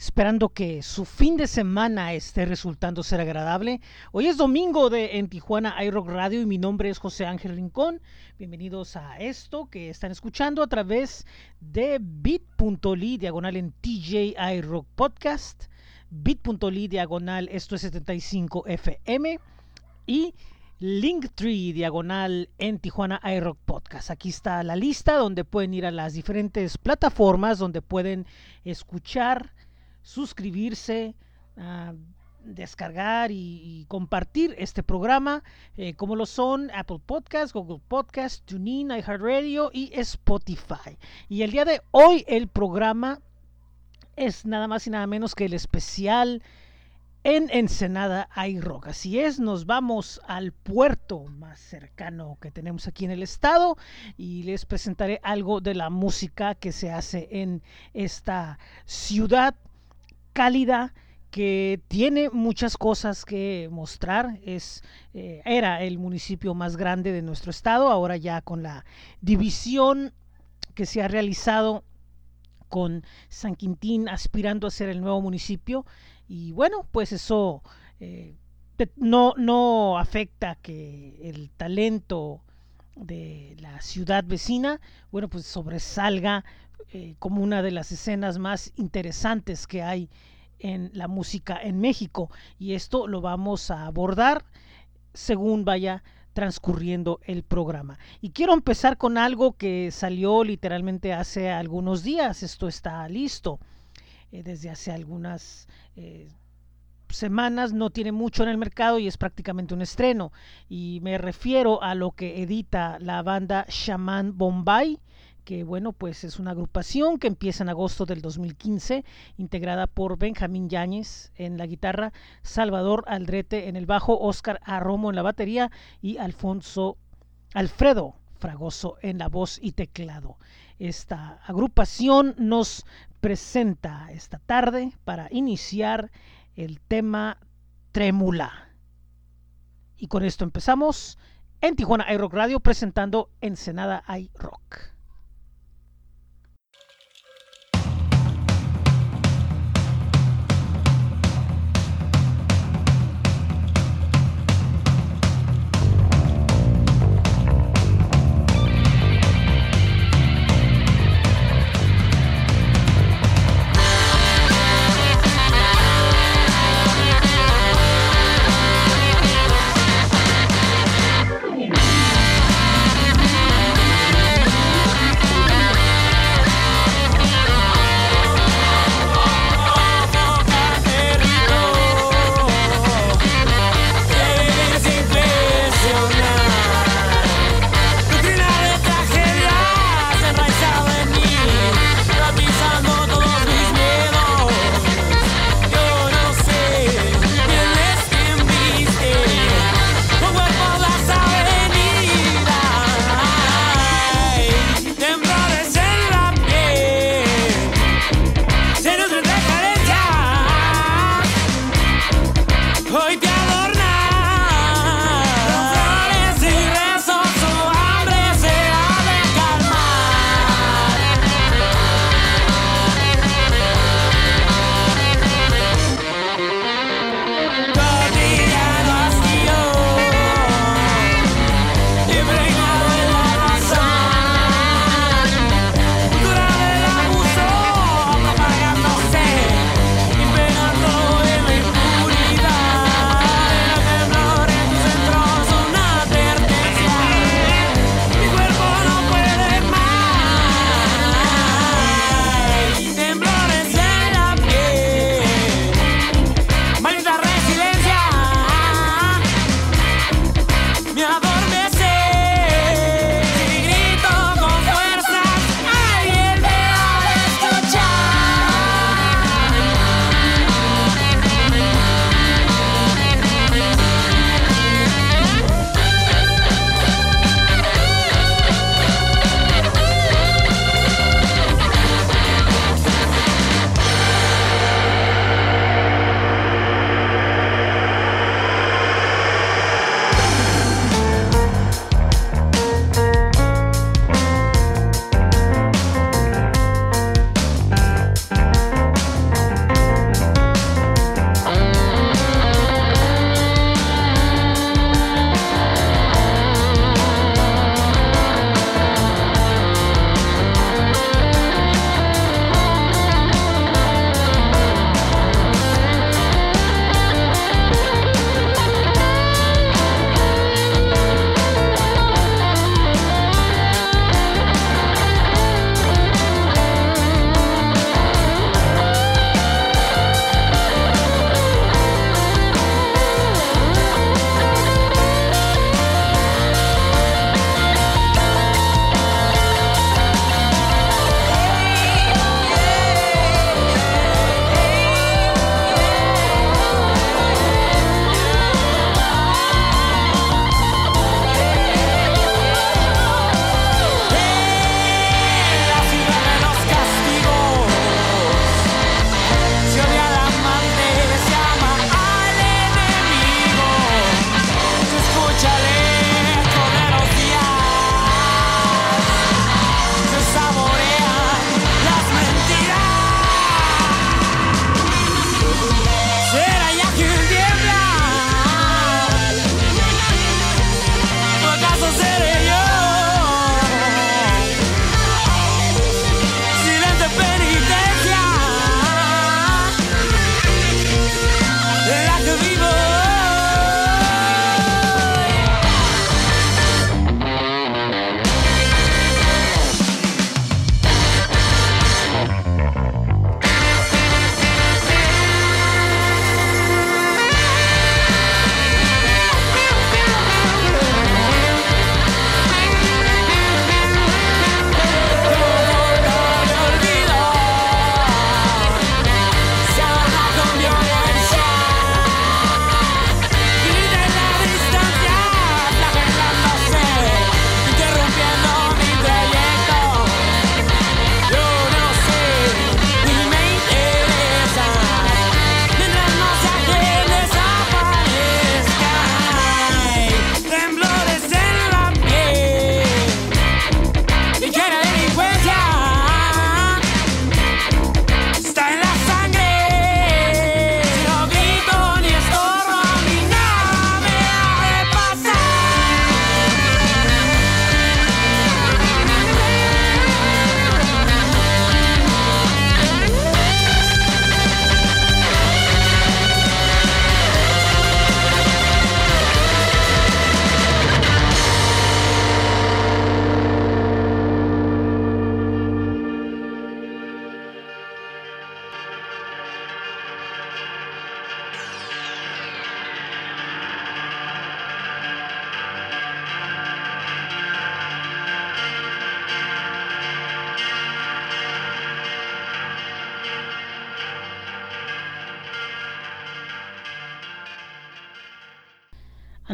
esperando que su fin de semana esté resultando ser agradable. Hoy es domingo de en Tijuana iRock Radio y mi nombre es José Ángel Rincón. Bienvenidos a esto que están escuchando a través de bit.ly diagonal en TJ iRock Podcast, bit.ly diagonal esto es 75 FM y Linktree diagonal en Tijuana iRock Podcast. Aquí está la lista donde pueden ir a las diferentes plataformas donde pueden escuchar suscribirse, uh, descargar y, compartir este programa, eh, como lo son Apple Podcast, Google Podcast, TuneIn, iHeartRadio y Spotify. Y el día de hoy el programa es nada más y nada menos que el especial en Ensenada iRock. Así es, nos vamos al puerto más cercano que tenemos aquí en el estado y les presentaré algo de la música que se hace en esta ciudad cálida que tiene muchas cosas que mostrar. Es, eh, era el municipio más grande de nuestro estado, ahora ya con la división que se ha realizado con San Quintín aspirando a ser el nuevo municipio. Y bueno, pues eso eh, no, no afecta que el talento de la ciudad vecina, bueno, pues sobresalga eh, como una de las escenas más interesantes que hay en la música en México. Y esto lo vamos a abordar según vaya transcurriendo el programa. Y quiero empezar con algo que salió literalmente hace algunos días. Esto está listo eh, desde hace algunas eh, semanas, no tiene mucho en el mercado y es prácticamente un estreno. Y me refiero a lo que edita la banda Shaman Bombay que bueno, pues es una agrupación que empieza en agosto del 2015, integrada por Benjamín Yáñez en la guitarra, Salvador Aldrete en el bajo, Oscar Arromo en la batería y Alfonso Alfredo Fragoso en la voz y teclado. Esta agrupación nos presenta esta tarde para iniciar el tema Trémula. Y con esto empezamos en Tijuana iRock Radio presentando Ensenada iRock.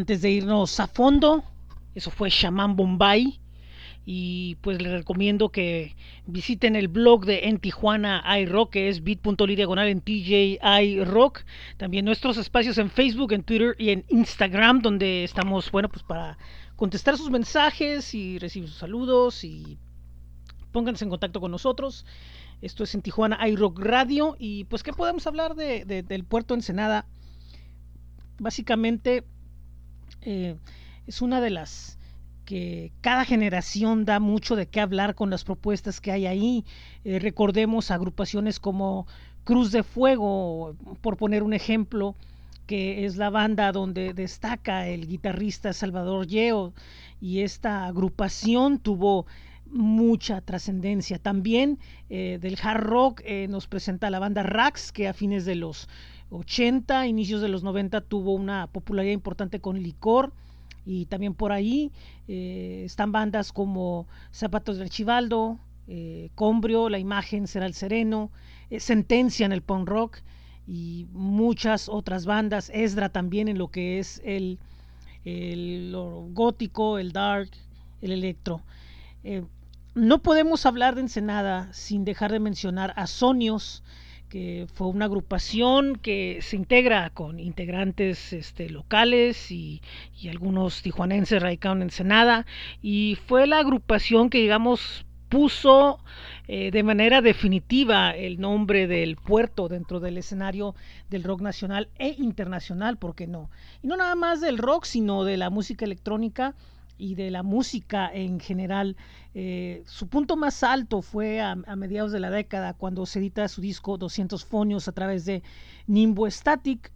Antes de irnos a fondo, eso fue Shaman Bombay. Y pues les recomiendo que visiten el blog de En Tijuana iRock, que es bit.ly diagonal en TJ iRock. También nuestros espacios en Facebook, en Twitter y en Instagram, donde estamos, bueno, pues para contestar sus mensajes y recibir sus saludos y pónganse en contacto con nosotros. Esto es en Tijuana iRock Radio. Y pues, ¿qué podemos hablar de, del puerto Ensenada? Básicamente, eh, es una de las que cada generación da mucho de qué hablar con las propuestas que hay ahí. Eh, recordemos agrupaciones como Cruz de Fuego, por poner un ejemplo, que es la banda donde destaca el guitarrista Salvador Yeo y esta agrupación tuvo mucha trascendencia. También eh, del hard rock nos presenta la banda Rax, que a fines de los 80, inicios de los 90 tuvo una popularidad importante con Licor. Y también por ahí eh, están bandas como Zapatos del Chivaldo, Combrio, La Imagen será el Sereno, Sentencia en el punk rock y muchas otras bandas. Esdra también en lo que es el, el gótico, el dark, el electro. Eh, no podemos hablar de Ensenada sin dejar de mencionar a Sonios, que fue una agrupación que se integra con integrantes este, locales y, y, algunos tijuanenses radicados en Ensenada, y fue la agrupación que, digamos, puso eh, de manera definitiva el nombre del puerto dentro del escenario del rock nacional e internacional, ¿por qué no? Y no nada más del rock, sino de la música electrónica y de la música en general. Eh, su punto más alto fue a, mediados de la década cuando se edita su disco 200 fonios a través de Nimbo Static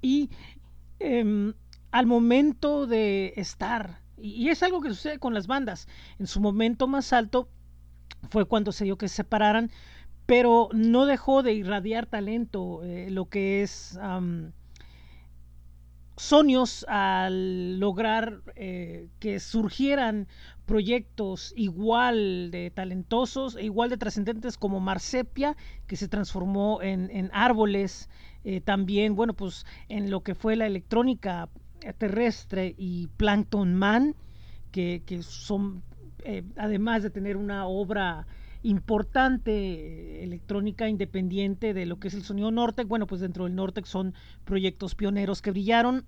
y em, al momento de estar y, es algo que sucede con las bandas. En su momento más alto fue cuando se dio que se separaran, pero no dejó de irradiar talento, eh, lo que es Sonios al lograr eh, que surgieran proyectos igual de talentosos e igual de trascendentes como Marsepia, que se transformó en, árboles, eh, también, bueno, pues en lo que fue la electrónica terrestre y Plankton Man, que, son, eh, además de tener una obra importante eh, electrónica independiente de lo que es el sonido Nortec, bueno, pues dentro del Nortec son proyectos pioneros que brillaron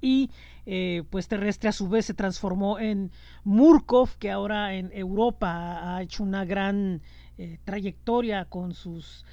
y eh, pues terrestre a su vez se transformó en Murkov, que ahora en Europa ha hecho una gran trayectoria con sus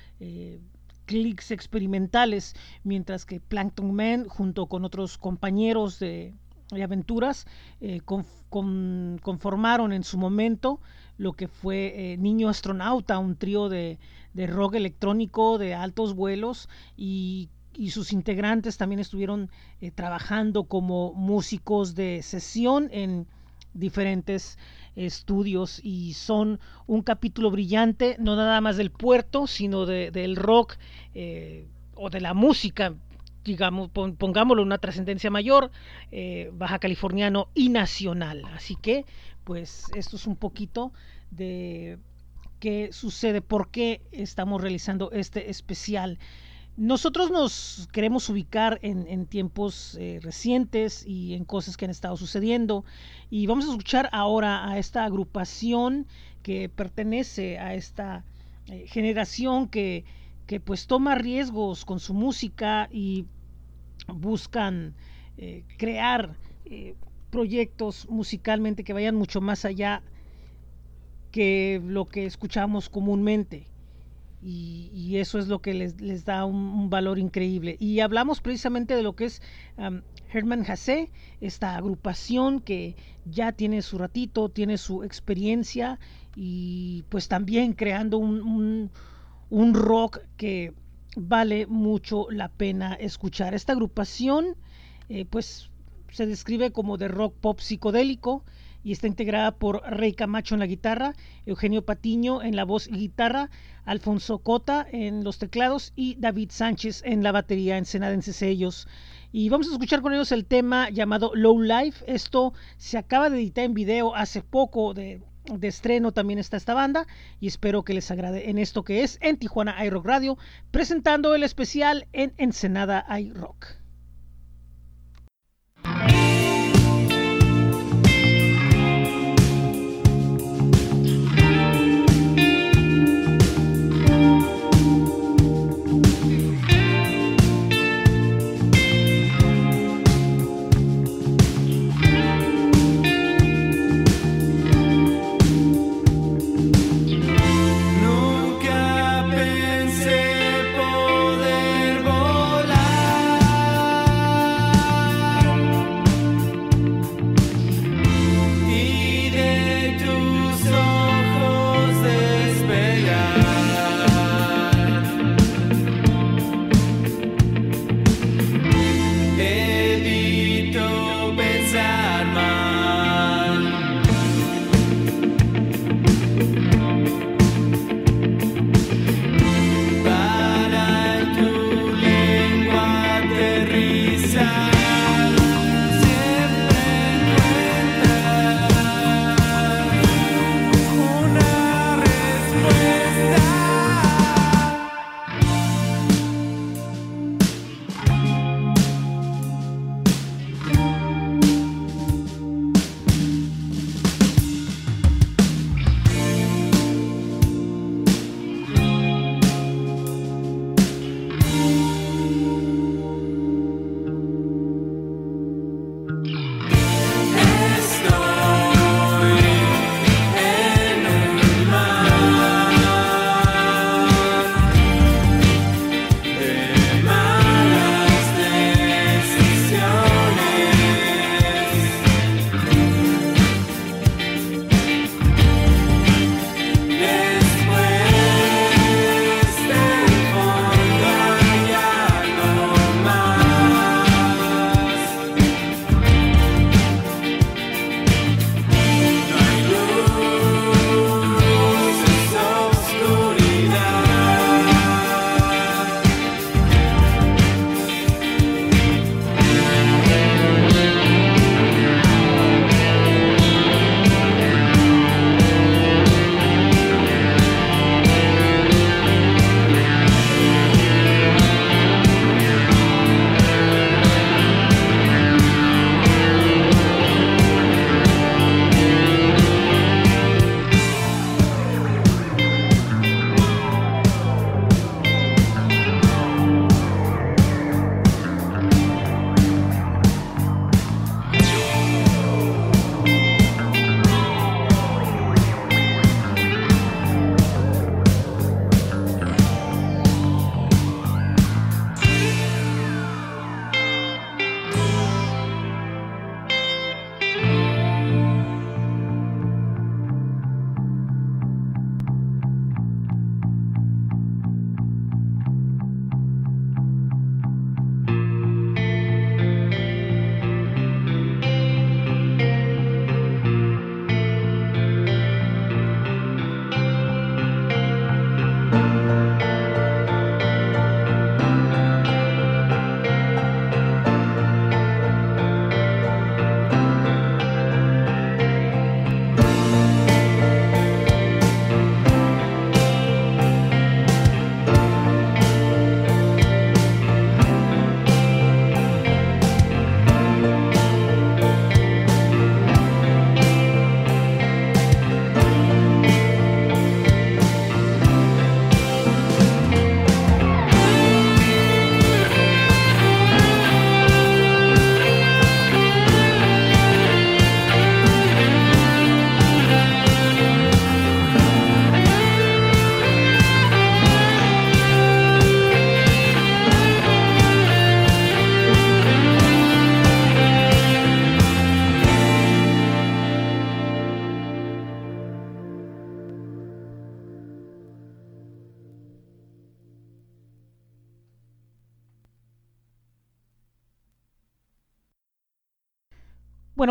clics experimentales, mientras que Plankton Man, junto con otros compañeros de, aventuras, eh, conformaron en su momento lo que fue eh, Niño Astronauta, un trío de, rock electrónico de altos vuelos y, sus integrantes también estuvieron eh, trabajando como músicos de sesión en diferentes estudios y son un capítulo brillante, no nada más del puerto, sino del rock eh, o de la música, digamos, pongámoslo una trascendencia mayor, eh, baja californiano y nacional. Así que, pues, esto es un poquito de qué sucede, por qué estamos realizando este especial. Nosotros nos queremos ubicar en, tiempos eh, recientes y en cosas que han estado sucediendo y vamos a escuchar ahora a esta agrupación que pertenece a esta eh, generación que, que, pues toma riesgos con su música y buscan eh, crear proyectos musicalmente que vayan mucho más allá que lo que escuchamos comúnmente y, eso es lo que les, da un, valor increíble. Y hablamos precisamente de lo que es Herman Hasse, esta agrupación que ya tiene su ratito, tiene su experiencia y pues también creando un, rock que vale mucho la pena escuchar. Esta agrupación eh, pues se describe como de rock pop psicodélico y está integrada por Rey Camacho en la guitarra, Eugenio Patiño en la voz y guitarra, Alfonso Cota en los teclados y David Sánchez en la batería en Senadenses ellos. Y vamos a escuchar con ellos el tema llamado Low Life. Esto se acaba de editar en video hace poco de, de estreno también está esta banda y espero que les agrade en esto que es en Tijuana iRock Radio presentando el especial en Ensenada iRock. Bye.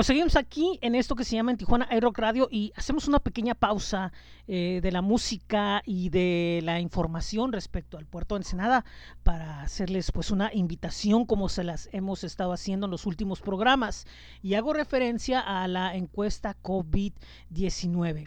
Seguimos aquí en esto que se llama en Tijuana iRock Radio y hacemos una pequeña pausa eh, de la música y de la información respecto al puerto de Ensenada para hacerles pues una invitación como se las hemos estado haciendo en los últimos programas y hago referencia a la encuesta COVID-19.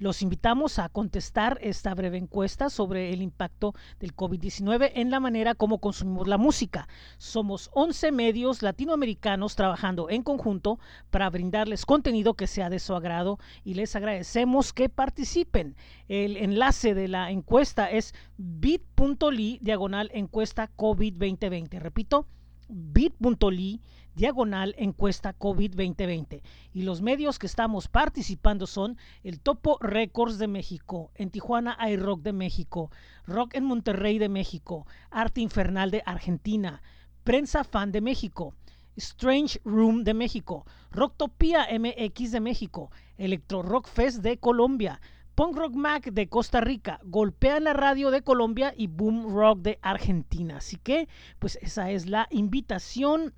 Los invitamos a contestar esta breve encuesta sobre el impacto del COVID-19 en la manera como consumimos la música. Somos 11 medios latinoamericanos trabajando en conjunto para brindarles contenido que sea de su agrado y les agradecemos que participen. El enlace de la encuesta es bit.ly diagonal encuesta COVID-2020. Repito, bit.ly encuesta COVID-2020. Y los medios que estamos participando son el Topo Records de México, en Tijuana hay Rock de México, Rock en Monterrey de México, Arte Infernal de Argentina, Prensa Fan de México, Strange Room de México, Rocktopia MX de México, Electro Rock Fest de Colombia, Punk Rock Mac de Costa Rica, Golpea la Radio de Colombia y Boom Rock de Argentina. Así que, pues esa es la invitación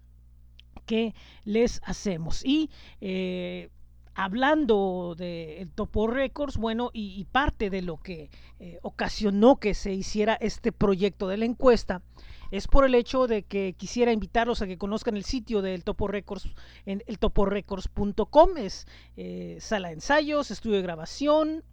que les hacemos. Y eh, hablando de Topo Records, bueno, y, parte de lo que eh, ocasionó que se hiciera este proyecto de la encuesta es por el hecho de que quisiera invitarlos a que conozcan el sitio del Topo Records en el toporecords.com, es eh, sala de ensayos, estudio de grabación,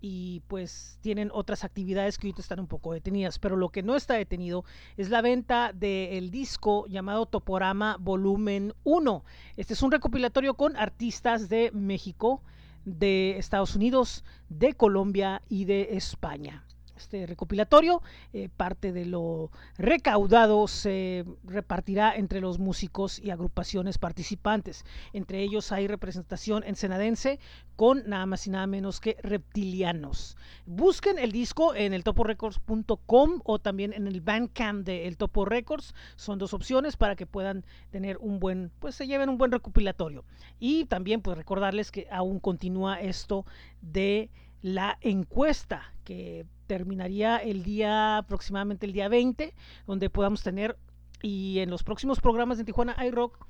y pues tienen otras actividades que ahorita están un poco detenidas, pero lo que no está detenido es la venta del disco llamado Toporama Volumen 1. Este es un recopilatorio con artistas de México, de Estados Unidos, de Colombia y de España este recopilatorio. Eh, parte de lo recaudado se repartirá entre los músicos y agrupaciones participantes. Entre ellos hay representación ensenadense con nada más y nada menos que reptilianos. Busquen el disco en el toporecords.com o también en el Bandcamp de El Topo Records. Son dos opciones para que puedan tener un buen, pues se lleven un buen recopilatorio. Y también pues recordarles que aún continúa esto de la encuesta que terminaría el día aproximadamente el día 20, donde podamos tener y en los próximos programas de Tijuana iRock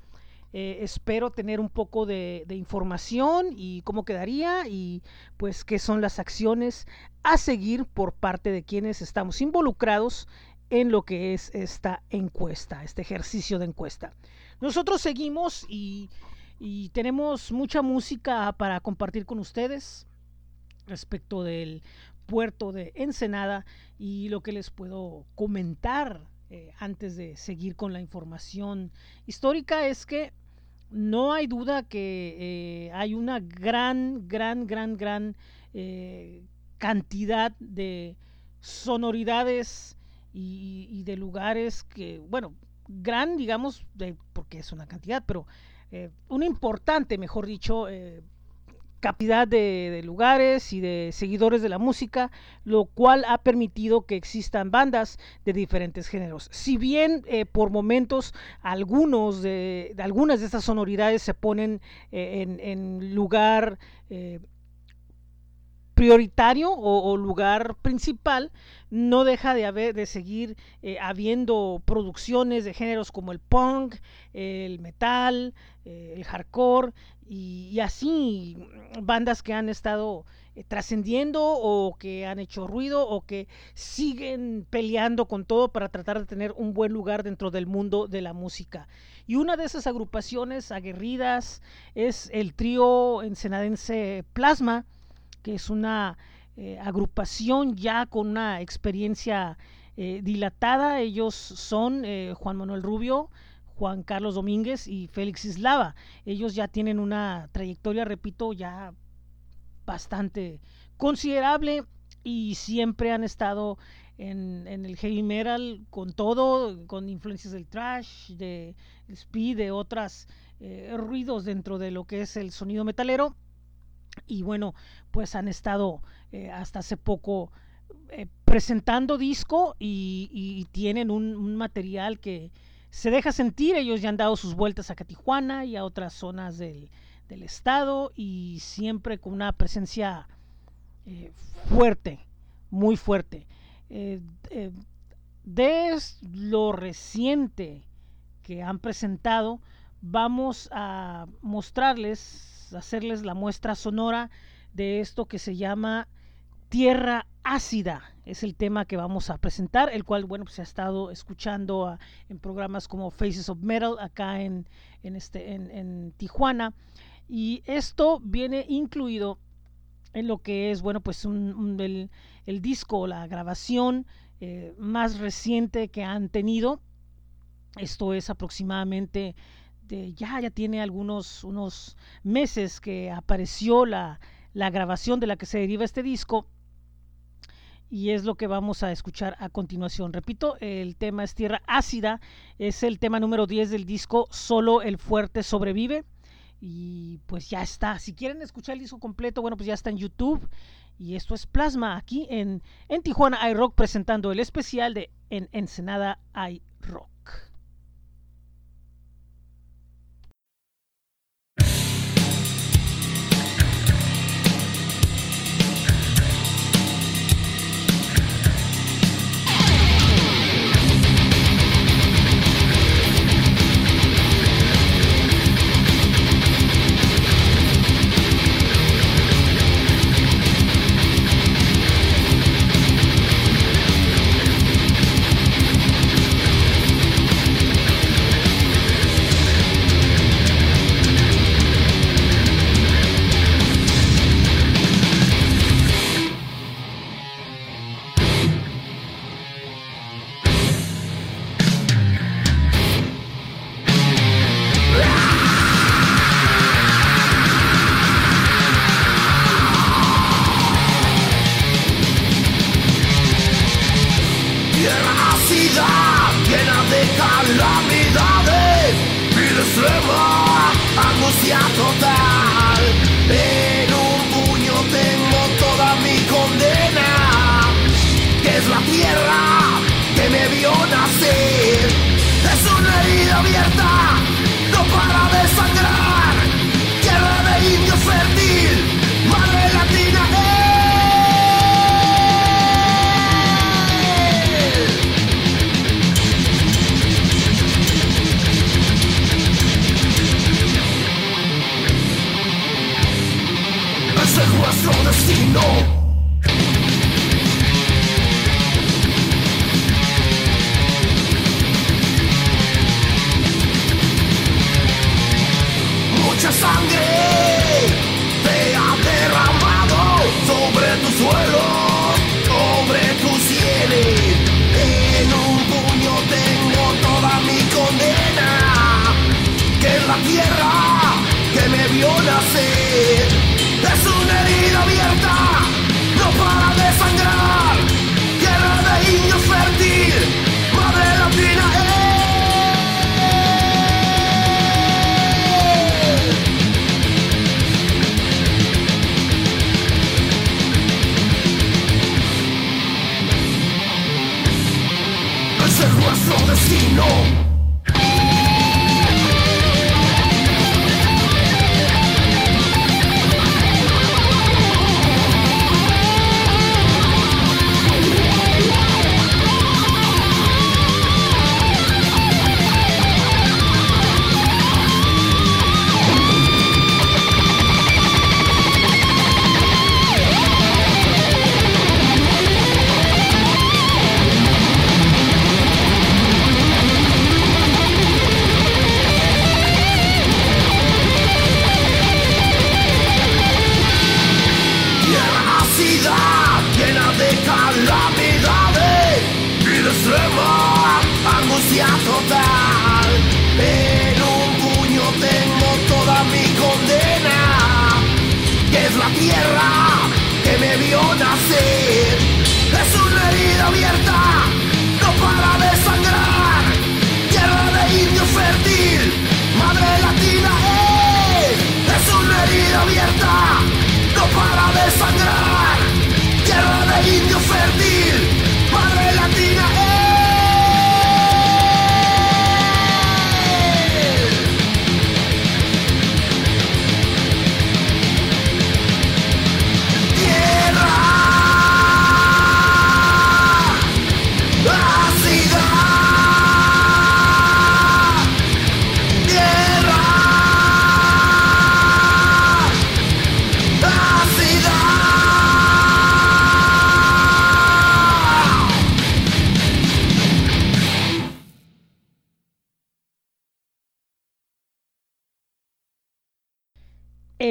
eh, espero tener un poco de, información y cómo quedaría y pues qué son las acciones a seguir por parte de quienes estamos involucrados en lo que es esta encuesta, este ejercicio de encuesta. Nosotros seguimos y tenemos mucha música para compartir con ustedes respecto del puerto de Ensenada y lo que les puedo comentar eh, antes de seguir con la información histórica es que no hay duda que eh, hay una gran, gran, gran, gran eh, cantidad de sonoridades y, de lugares que, bueno, gran, digamos, porque es una cantidad, pero una importante, mejor dicho, cantidad de, lugares y de seguidores de la música, lo cual ha permitido que existan bandas de diferentes géneros. Si bien eh, por momentos algunos de, algunas de estas sonoridades se ponen eh, en, lugar eh, prioritario o, lugar principal, no deja de haber de seguir habiendo producciones de géneros como el punk, el metal, el hardcore y, así bandas que han estado eh, trascendiendo o que han hecho ruido o que siguen peleando con todo para tratar de tener un buen lugar dentro del mundo de la música. Y una de esas agrupaciones aguerridas es el trío ensenadense Plasma, que es una eh, agrupación ya con una experiencia eh, dilatada. Ellos son Juan Manuel Rubio, Juan Carlos Domínguez y Félix Islava. Ellos ya tienen una trayectoria, repito, ya bastante considerable y siempre han estado en, el heavy metal con todo, con influencias del trash, de speed, de otras eh, ruidos dentro de lo que es el sonido metalero. Y bueno, pues han estado eh, hasta hace poco eh, presentando disco y, tienen un material que, se deja sentir, ellos ya han dado sus vueltas a Tijuana y a otras zonas del, estado y siempre con una presencia eh, fuerte, muy fuerte. Eh, eh, lo reciente que han presentado, vamos a mostrarles, hacerles la muestra sonora de esto que se llama Tierra Ácida. Es el tema que vamos a presentar, el cual, bueno, pues, se ha estado escuchando en programas como Faces of Metal acá en, este, en, Tijuana. Y esto viene incluido en lo que es, bueno, pues el, disco, la grabación eh, más reciente que han tenido. Esto es aproximadamente ya, ya tiene algunos unos meses que apareció la, la grabación de la que se deriva este disco y es lo que vamos a escuchar a continuación. Repito, el tema es Tierra Ácida, es el tema número 10 del disco Solo el Fuerte Sobrevive. Y pues ya está. Si quieren escuchar el disco completo, bueno, pues ya está en YouTube. Y esto es Plasma aquí en, en Tijuana iRock presentando el especial de En Ensenada iRock.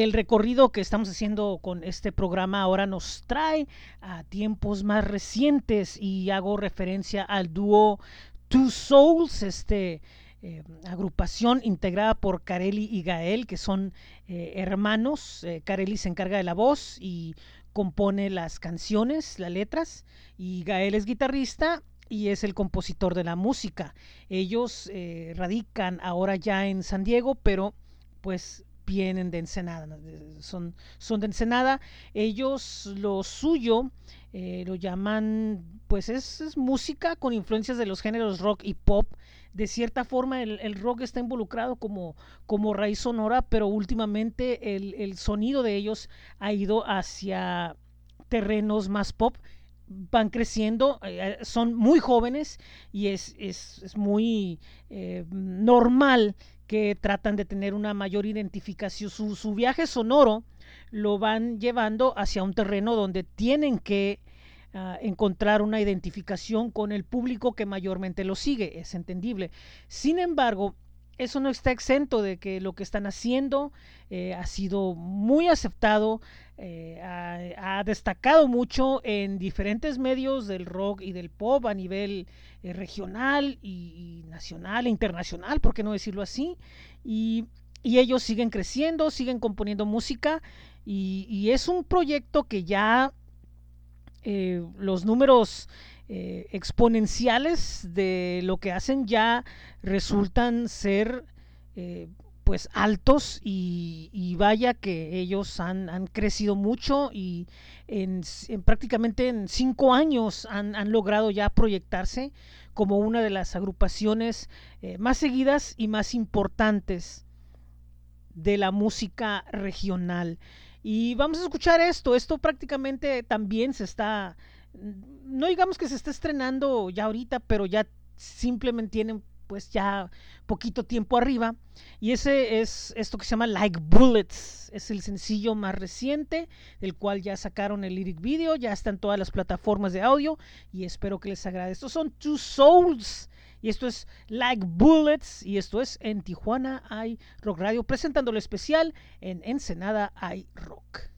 El recorrido que estamos haciendo con este programa ahora nos trae a tiempos más recientes y hago referencia al dúo Two Souls, este eh, agrupación integrada por Carelli y Gael, que son eh, hermanos. Eh, Carelli se encarga de la voz y compone las canciones, las letras, y Gael es guitarrista y es el compositor de la música. Ellos radican ahora ya en San Diego, pero pues vienen de Ensenada, son, son de Ensenada. Ellos lo suyo eh, lo llaman, pues es, música con influencias de los géneros rock y pop. De cierta forma el, rock está involucrado como, como raíz sonora, pero últimamente el, sonido de ellos ha ido hacia terrenos más pop van creciendo, eh, son muy jóvenes y es, es, muy eh, normal que tratan de tener una mayor identificación. Su, viaje sonoro lo van llevando hacia un terreno donde tienen que ah, encontrar una identificación con el público que mayormente lo sigue, es entendible. Sin embargo, eso no está exento de que lo que están haciendo eh, ha sido muy aceptado, eh, ha, destacado mucho en diferentes medios del rock y del pop a nivel eh, regional y, nacional e internacional, por qué no decirlo así, y, ellos siguen creciendo, siguen componiendo música y, es un proyecto que ya los números eh, exponenciales de lo que hacen ya resultan ser eh, pues altos y, vaya que ellos han, crecido mucho y en, prácticamente en cinco años han, logrado ya proyectarse como una de las agrupaciones eh, más seguidas y más importantes de la música regional. Y vamos a escuchar esto, esto prácticamente también se está no digamos que se está estrenando ya ahorita, pero ya simplemente tienen pues ya poquito tiempo arriba. Y ese es esto que se llama Like Bullets. Es el sencillo más reciente, del cual ya sacaron el lyric video, ya está en todas las plataformas de audio y espero que les agrade. Estos son Two Souls. Y esto es Like Bullets. Y esto es en Tijuana hay Rock Radio, presentando especial en Ensenada hay Rock.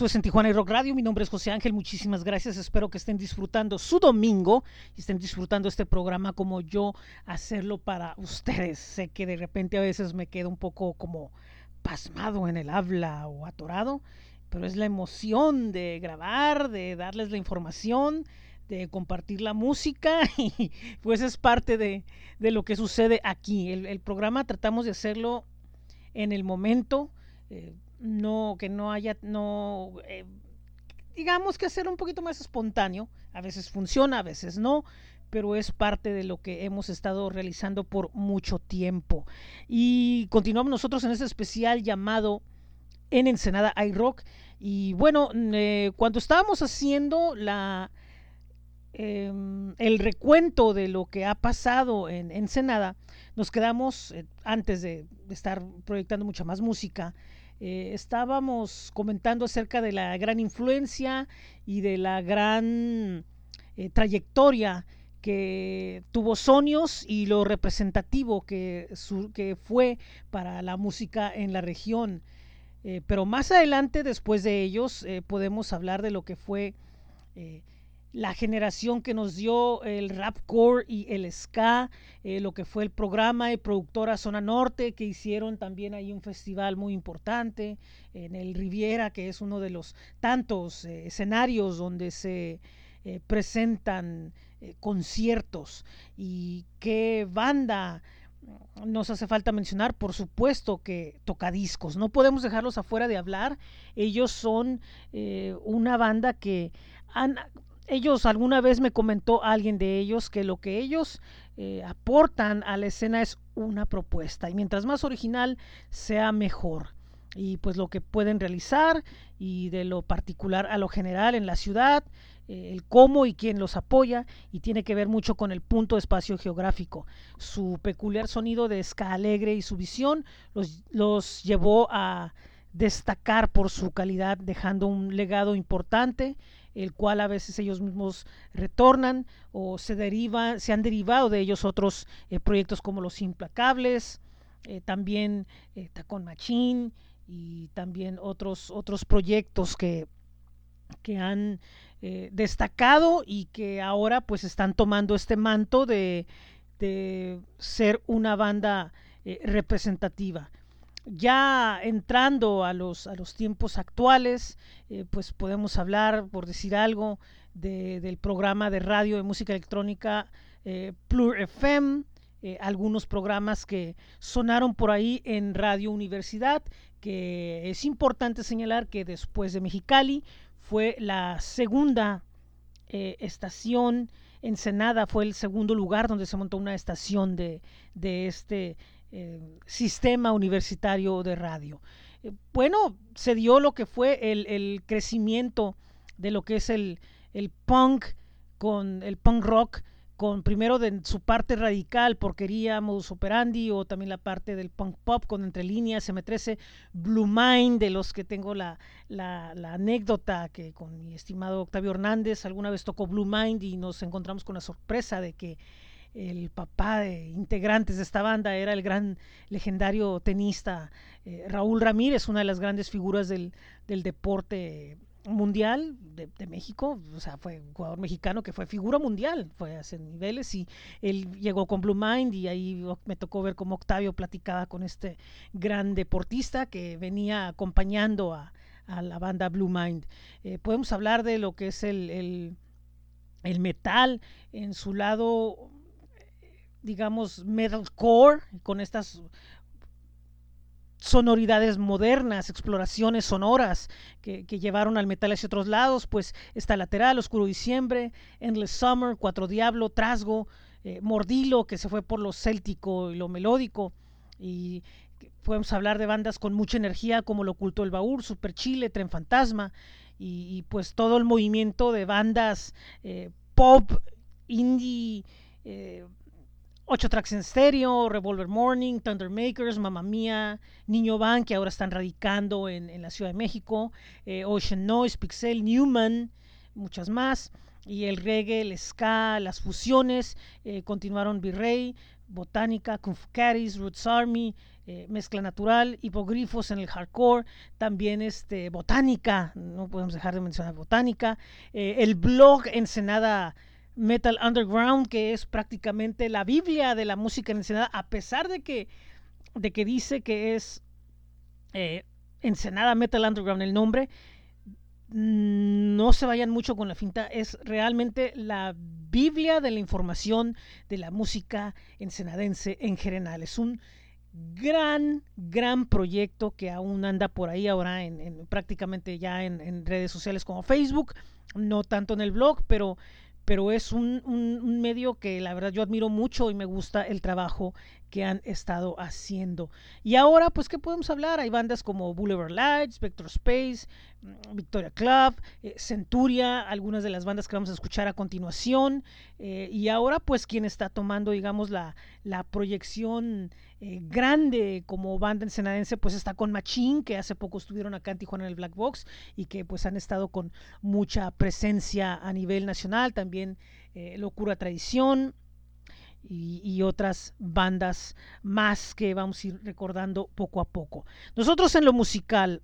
Esto es en Tijuana y Rock Radio. Mi nombre es José Ángel. Muchísimas gracias. Espero que estén disfrutando su domingo y estén disfrutando este programa como yo hacerlo para ustedes. Sé que de repente a veces me quedo un poco como pasmado en el habla o atorado, pero es la emoción de grabar, de darles la información, de compartir la música y pues es parte de, lo que sucede aquí. El, programa tratamos de hacerlo en el momento. Eh, no, que no haya, no, eh, digamos que hacer un poquito más espontáneo. A veces funciona, a veces no, pero es parte de lo que hemos estado realizando por mucho tiempo. Y continuamos nosotros en este especial llamado En Ensenada iRock. Y bueno, eh, cuando estábamos haciendo la, em, el recuento de lo que ha pasado en Ensenada, nos quedamos, eh, antes de estar proyectando mucha más música, eh, estábamos comentando acerca de la gran influencia y de la gran eh, trayectoria que tuvo Sonios y lo representativo que, fue para la música en la región. Eh, pero más adelante, después de ellos, podemos hablar de lo que fue la generación que nos dio el rapcore y el ska, eh, lo que fue el programa y productora Zona Norte, que hicieron también ahí un festival muy importante en el Riviera, que es uno de los tantos eh, escenarios donde se eh, presentan conciertos. Y qué banda nos hace falta mencionar, por supuesto que tocadiscos, no podemos dejarlos afuera de hablar. Ellos son una banda que han ellos alguna vez me comentó alguien de ellos que lo que ellos eh, aportan a la escena es una propuesta y mientras más original sea mejor. Y pues lo que pueden realizar y de lo particular a lo general en la ciudad eh, el cómo y quién los apoya y tiene que ver mucho con el punto espacio geográfico. Su peculiar sonido de ska alegre y su visión los, los llevó a destacar por su calidad dejando un legado importante el cual a veces ellos mismos retornan o se deriva, se han derivado de ellos otros eh, proyectos como Los Implacables, eh, también eh, Tacón Machín y también otros, otros proyectos que, que han destacado y que ahora pues están tomando este manto de, de ser una banda representativa ya entrando a los, a los tiempos actuales, eh, pues podemos hablar, por decir algo, del programa de radio de música electrónica eh, Plur FM, eh, algunos programas que sonaron por ahí en Radio Universidad, que es importante señalar que después de Mexicali fue la segunda estación, Ensenada fue el segundo lugar donde se montó una estación de, de este eh, sistema universitario de radio. Eh, bueno, se dio lo que fue el, crecimiento de lo que es el, el, punk con el punk rock con primero de su parte radical, porquería, modus operandi, o también la parte del punk pop con entre líneas, M13, Blue Mind, de los que tengo la, la, anécdota que con mi estimado Octavio Hernández alguna vez tocó Blue Mind y nos encontramos con la sorpresa de que el papá de integrantes de esta banda era el gran legendario tenista eh, Raúl Ramírez, una de las grandes figuras del, deporte mundial de, México, o sea, fue un jugador mexicano que fue figura mundial, fue a hacer niveles y él llegó con Blue Mind y ahí me tocó ver cómo Octavio platicaba con este gran deportista que venía acompañando a, la banda Blue Mind. Eh, podemos hablar de lo que es el, el metal en su lado digamos, metalcore, con estas sonoridades modernas, exploraciones sonoras que, llevaron al metal hacia otros lados, pues está Lateral, Oscuro Diciembre, Endless Summer, Cuatro Diablo, Trasgo, eh, Mordilo, que se fue por lo céltico y lo melódico, y podemos hablar de bandas con mucha energía como Lo Oculto del Baúl, Super Chile, Tren Fantasma, y, pues todo el movimiento de bandas eh, pop, indie, eh, Ocho tracks en estéreo, Revolver Morning, Thunder Makers, Mamma Mía, Niño Van, que ahora están radicando en, la Ciudad de México, eh, Ocean Noise, Pixel, Newman, muchas más. Y el reggae, el ska, las fusiones, eh, continuaron Virrey, botánica, Kung Fu Roots Army, eh, mezcla natural, hipogrifos en el hardcore, también este, botánica, no podemos dejar de mencionar botánica, el blog Ensenada Metal Underground, que es prácticamente la Biblia de la música en Ensenada, a pesar de que, de que dice que es eh, Ensenada Metal Underground el nombre, no se vayan mucho con la finta, es realmente la Biblia de la información de la música ensenadense en general. Es un gran, gran proyecto que aún anda por ahí ahora en, prácticamente ya en, redes sociales como Facebook, no tanto en el blog, pero pero es un, un, medio que la verdad yo admiro mucho y me gusta el trabajo que han estado haciendo. Y ahora, pues, ¿qué podemos hablar? Hay bandas como Boulevard Lights, Vector Space, mm, Victoria Club, eh, Centuria, algunas de las bandas que vamos a escuchar a continuación. Eh, y ahora, pues, quien está tomando, digamos, la, la proyección eh, grande como banda ensenadense, pues está con Machín, que hace poco estuvieron acá en Tijuana en el Black Box y que pues han estado con mucha presencia a nivel nacional, también Locura Tradición. Y, y, otras bandas más que vamos a ir recordando poco a poco. Nosotros en lo musical,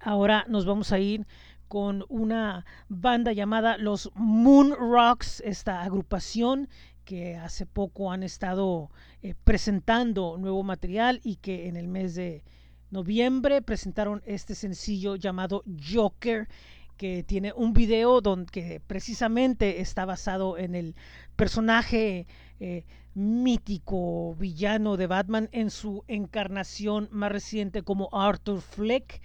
ahora nos vamos a ir con una banda llamada los Moon Rocks, esta agrupación que hace poco han estado eh, presentando nuevo material y que en el mes de noviembre presentaron este sencillo llamado Joker que tiene un video donde precisamente está basado en el personaje eh, mítico villano de Batman en su encarnación más reciente como Arthur Fleck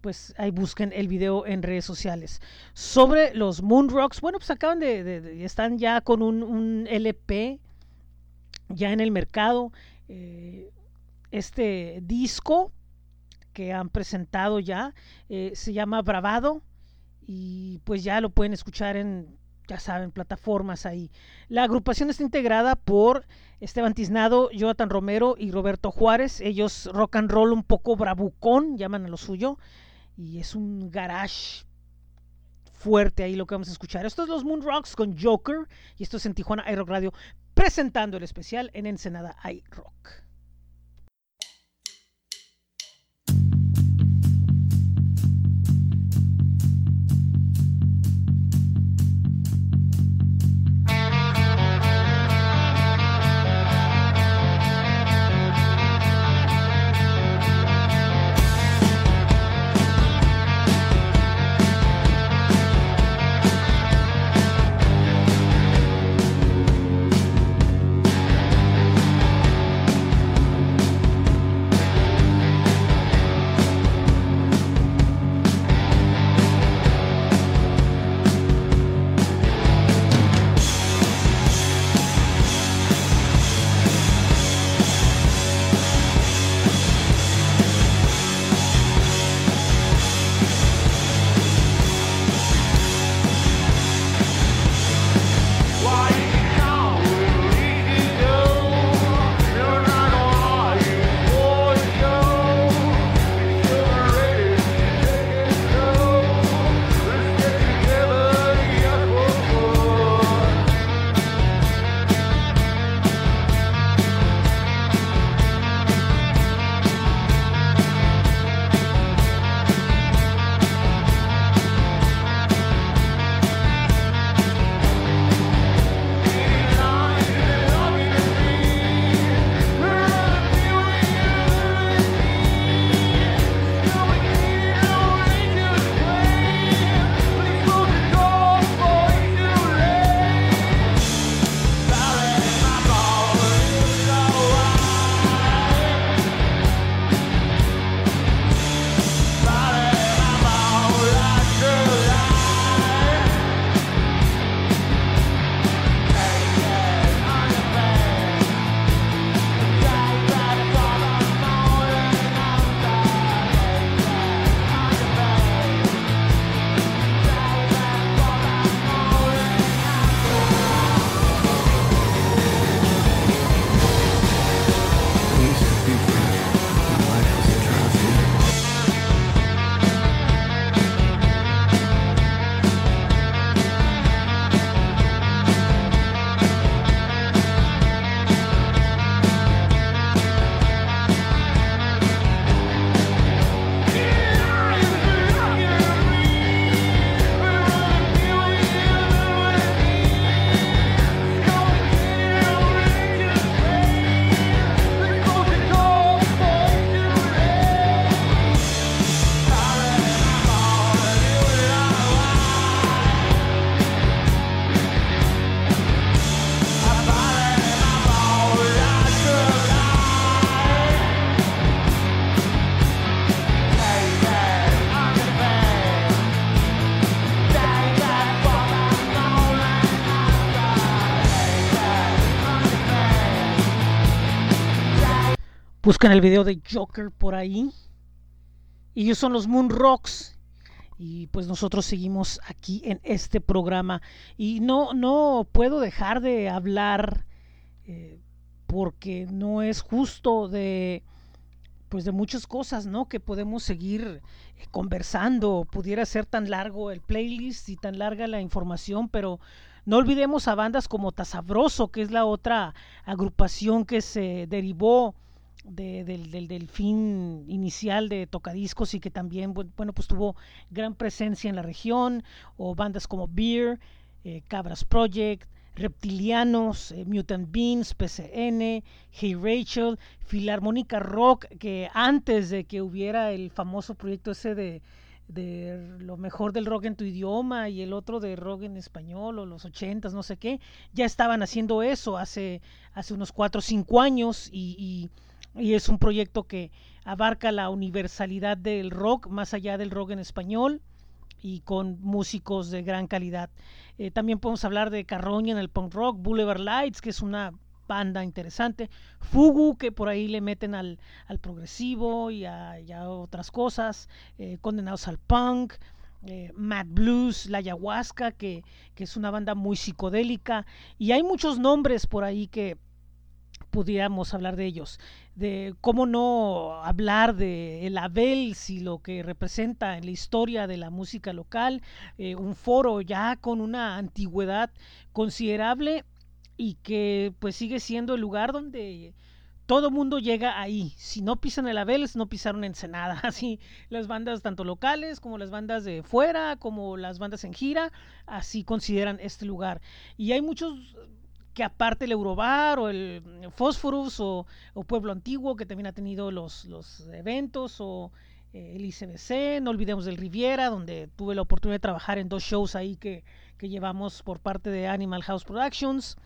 pues ahí busquen el video en redes sociales. Sobre los Moon Rocks, bueno, pues acaban de, están ya con un, LP ya en el mercado. Eh, este disco que han presentado ya eh, se llama Bravado y pues ya lo pueden escuchar en, ya saben, plataformas ahí. La agrupación está integrada por Esteban Tiznado, Jonathan Romero y Roberto Juárez. Ellos rock and roll un poco bravucón, llaman a lo suyo. Y es un garage fuerte ahí lo que vamos a escuchar. Esto es los Moon Rocks con Joker. Y esto es en Tijuana iRock Radio presentando el especial en Ensenada iRock. Buscan el video de Joker por ahí. Ellos son los Moon Rocks. Y pues nosotros seguimos aquí en este programa. Y no, no puedo dejar de hablar eh, porque no es justo de pues de muchas cosas, ¿no? Que podemos seguir eh, conversando. Pudiera ser tan largo el playlist y tan larga la información, pero no olvidemos a bandas como Tasabroso, que es la otra agrupación que se derivó del, del, fin inicial de tocadiscos y que también bueno pues tuvo gran presencia en la región o bandas como Beer, eh, Cabras Project, Reptilianos, eh, Mutant Beans, PCN, Hey Rachel, Filarmónica Rock, que antes de que hubiera el famoso proyecto ese de, de lo mejor del rock en tu idioma y el otro de rock en español o los ochentas, no sé qué, ya estaban haciendo eso hace, hace unos cuatro o cinco años y, y es un proyecto que abarca la universalidad del rock más allá del rock en español y con músicos de gran calidad. Eh, también podemos hablar de Carroña en el punk rock, Boulevard Lights, que es una banda interesante, Fugu, que por ahí le meten al, al progresivo y a, otras cosas, eh, Condenados al Punk, eh, Mad Blues, La Ayahuasca, que, que, es una banda muy psicodélica, y hay muchos nombres por ahí que pudiéramos hablar de ellos, de cómo no hablar de el Abel, si lo que representa en la historia de la música local, eh, un foro ya con una antigüedad considerable y que pues sigue siendo el lugar donde todo mundo llega ahí. Si no pisan el Abel, no pisaron Ensenada. Así las bandas tanto locales como las bandas de fuera, como las bandas en gira, así consideran este lugar. Y hay muchos que aparte el Eurobar o el Phosphorus o, Pueblo Antiguo, que también ha tenido los, los eventos, o eh, el ICBC, no olvidemos del Riviera, donde tuve la oportunidad de trabajar en dos shows ahí que, que llevamos por parte de Animal House Productions,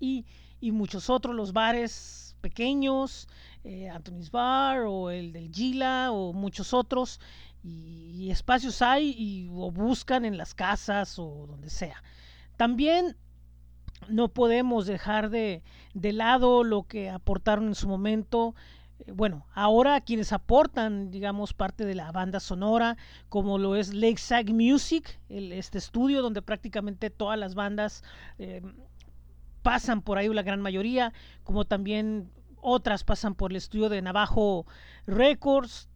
y, y muchos otros, los bares pequeños, eh, Anthony's Bar o el del Gila o muchos otros, y, espacios hay y, o buscan en las casas o donde sea. También no podemos dejar de, de lado lo que aportaron en su momento eh, bueno, ahora quienes aportan, digamos, parte de la banda sonora, como lo es Lakeside Music, este estudio donde prácticamente todas las bandas eh, pasan por ahí, la gran mayoría, como también otras pasan por el estudio de Navajo Records,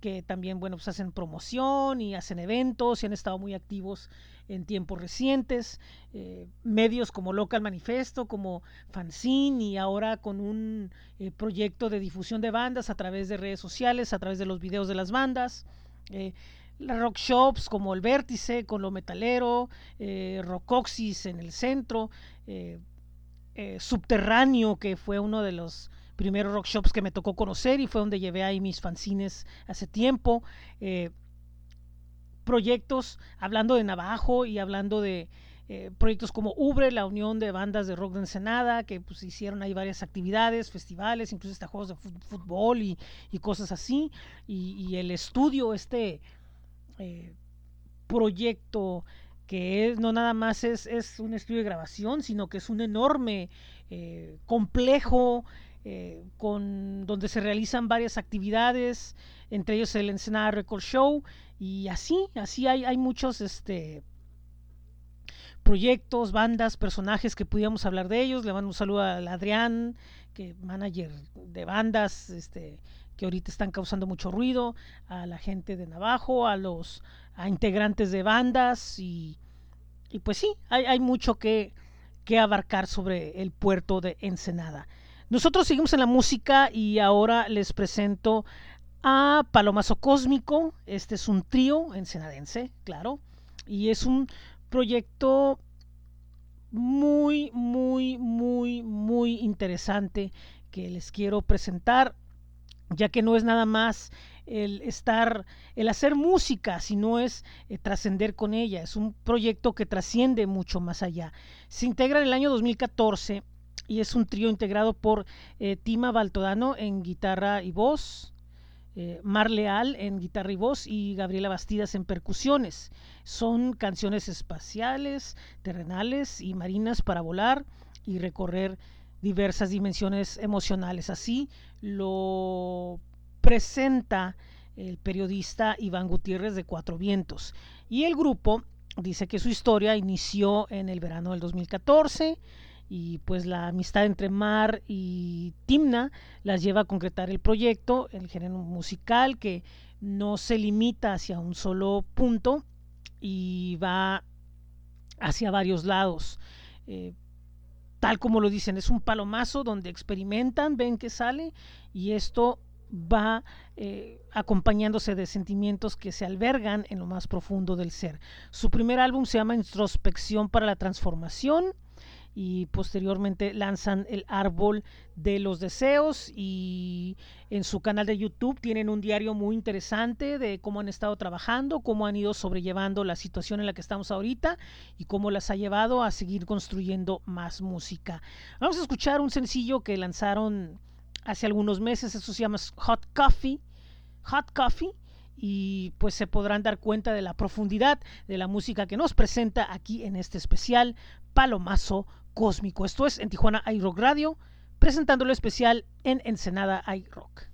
que también, bueno, pues hacen promoción y hacen eventos y han estado muy activos en tiempos recientes, eh, medios como Local Manifesto, como Fanzine y ahora con un eh, proyecto de difusión de bandas a través de redes sociales, a través de los videos de las bandas. Eh, rock shops como el Vértice con lo metalero, Rockoxis en el centro, Subterráneo que fue uno de los primeros rock shops que me tocó conocer y fue donde llevé ahí mis fanzines hace tiempo proyectos, hablando de Navajo y hablando de eh, proyectos como Ubre, la unión de bandas de rock de Ensenada, que pues hicieron ahí varias actividades, festivales, incluso hasta juegos de fútbol y, cosas así, y, el estudio, este eh, proyecto que es, no nada más es, es, un estudio de grabación, sino que es un enorme eh, complejo con donde se realizan varias actividades, entre ellos el Ensenada Record Show y así, así hay, hay muchos este, proyectos, bandas, personajes que pudiéramos hablar de ellos. Le mando un saludo al Adrián, que manager de bandas, este, que ahorita están causando mucho ruido, a la gente de Navajo, a los a integrantes de bandas y, y pues sí, hay, hay mucho que, que abarcar sobre el puerto de Ensenada. Nosotros seguimos en la música y ahora les presento a Palomazo Cósmico. Este es un trío ensenadense, claro. Y es un proyecto muy, muy, muy, muy interesante que les quiero presentar, ya que no es nada más el estar, el hacer música, sino es eh, trascender con ella. Es un proyecto que trasciende mucho más allá. Se integra en el año 2014 y es un trío integrado por eh, Tima Baltodano en guitarra y voz, eh, Mar Leal en guitarra y voz y Gabriela Bastidas en percusiones. Son canciones espaciales, terrenales y marinas para volar y recorrer diversas dimensiones emocionales. Así lo presenta el periodista Iván Gutiérrez de Cuatro Vientos. Y el grupo dice que su historia inició en el verano del 2014 y pues la amistad entre Mar y Timna las lleva a concretar el proyecto, el género musical que no se limita hacia un solo punto y va hacia varios lados. Eh, tal como lo dicen, es un palomazo donde experimentan, ven que sale y esto va eh, acompañándose de sentimientos que se albergan en lo más profundo del ser. Su primer álbum se llama Introspección para la Transformación y posteriormente lanzan el árbol de los deseos y en su canal de YouTube tienen un diario muy interesante de cómo han estado trabajando, cómo han ido sobrellevando la situación en la que estamos ahorita y cómo las ha llevado a seguir construyendo más música. Vamos a escuchar un sencillo que lanzaron hace algunos meses, eso se llama Hot Coffee, Hot Coffee y pues se podrán dar cuenta de la profundidad de la música que nos presenta aquí en este especial Palomazo Cósmico. Esto es en Tijuana iRock Radio, presentándolo especial en Ensenada iRock. con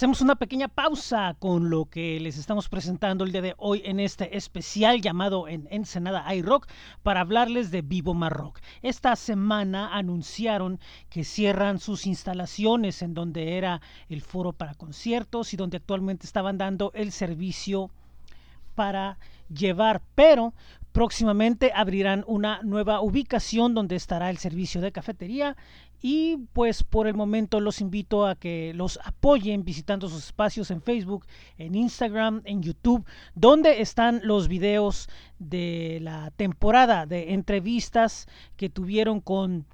Hacemos una pequeña pausa con lo que les estamos presentando el día de hoy en este especial llamado en Ensenada iRock para hablarles de Vivo Marrock. Esta semana anunciaron que cierran sus instalaciones en donde era el foro para conciertos y donde actualmente estaban dando el servicio para llevar, pero próximamente abrirán una nueva ubicación donde estará el servicio de cafetería y pues por el momento los invito a que los apoyen visitando sus espacios en Facebook, en Instagram, en YouTube, donde están los videos de la temporada de entrevistas que tuvieron con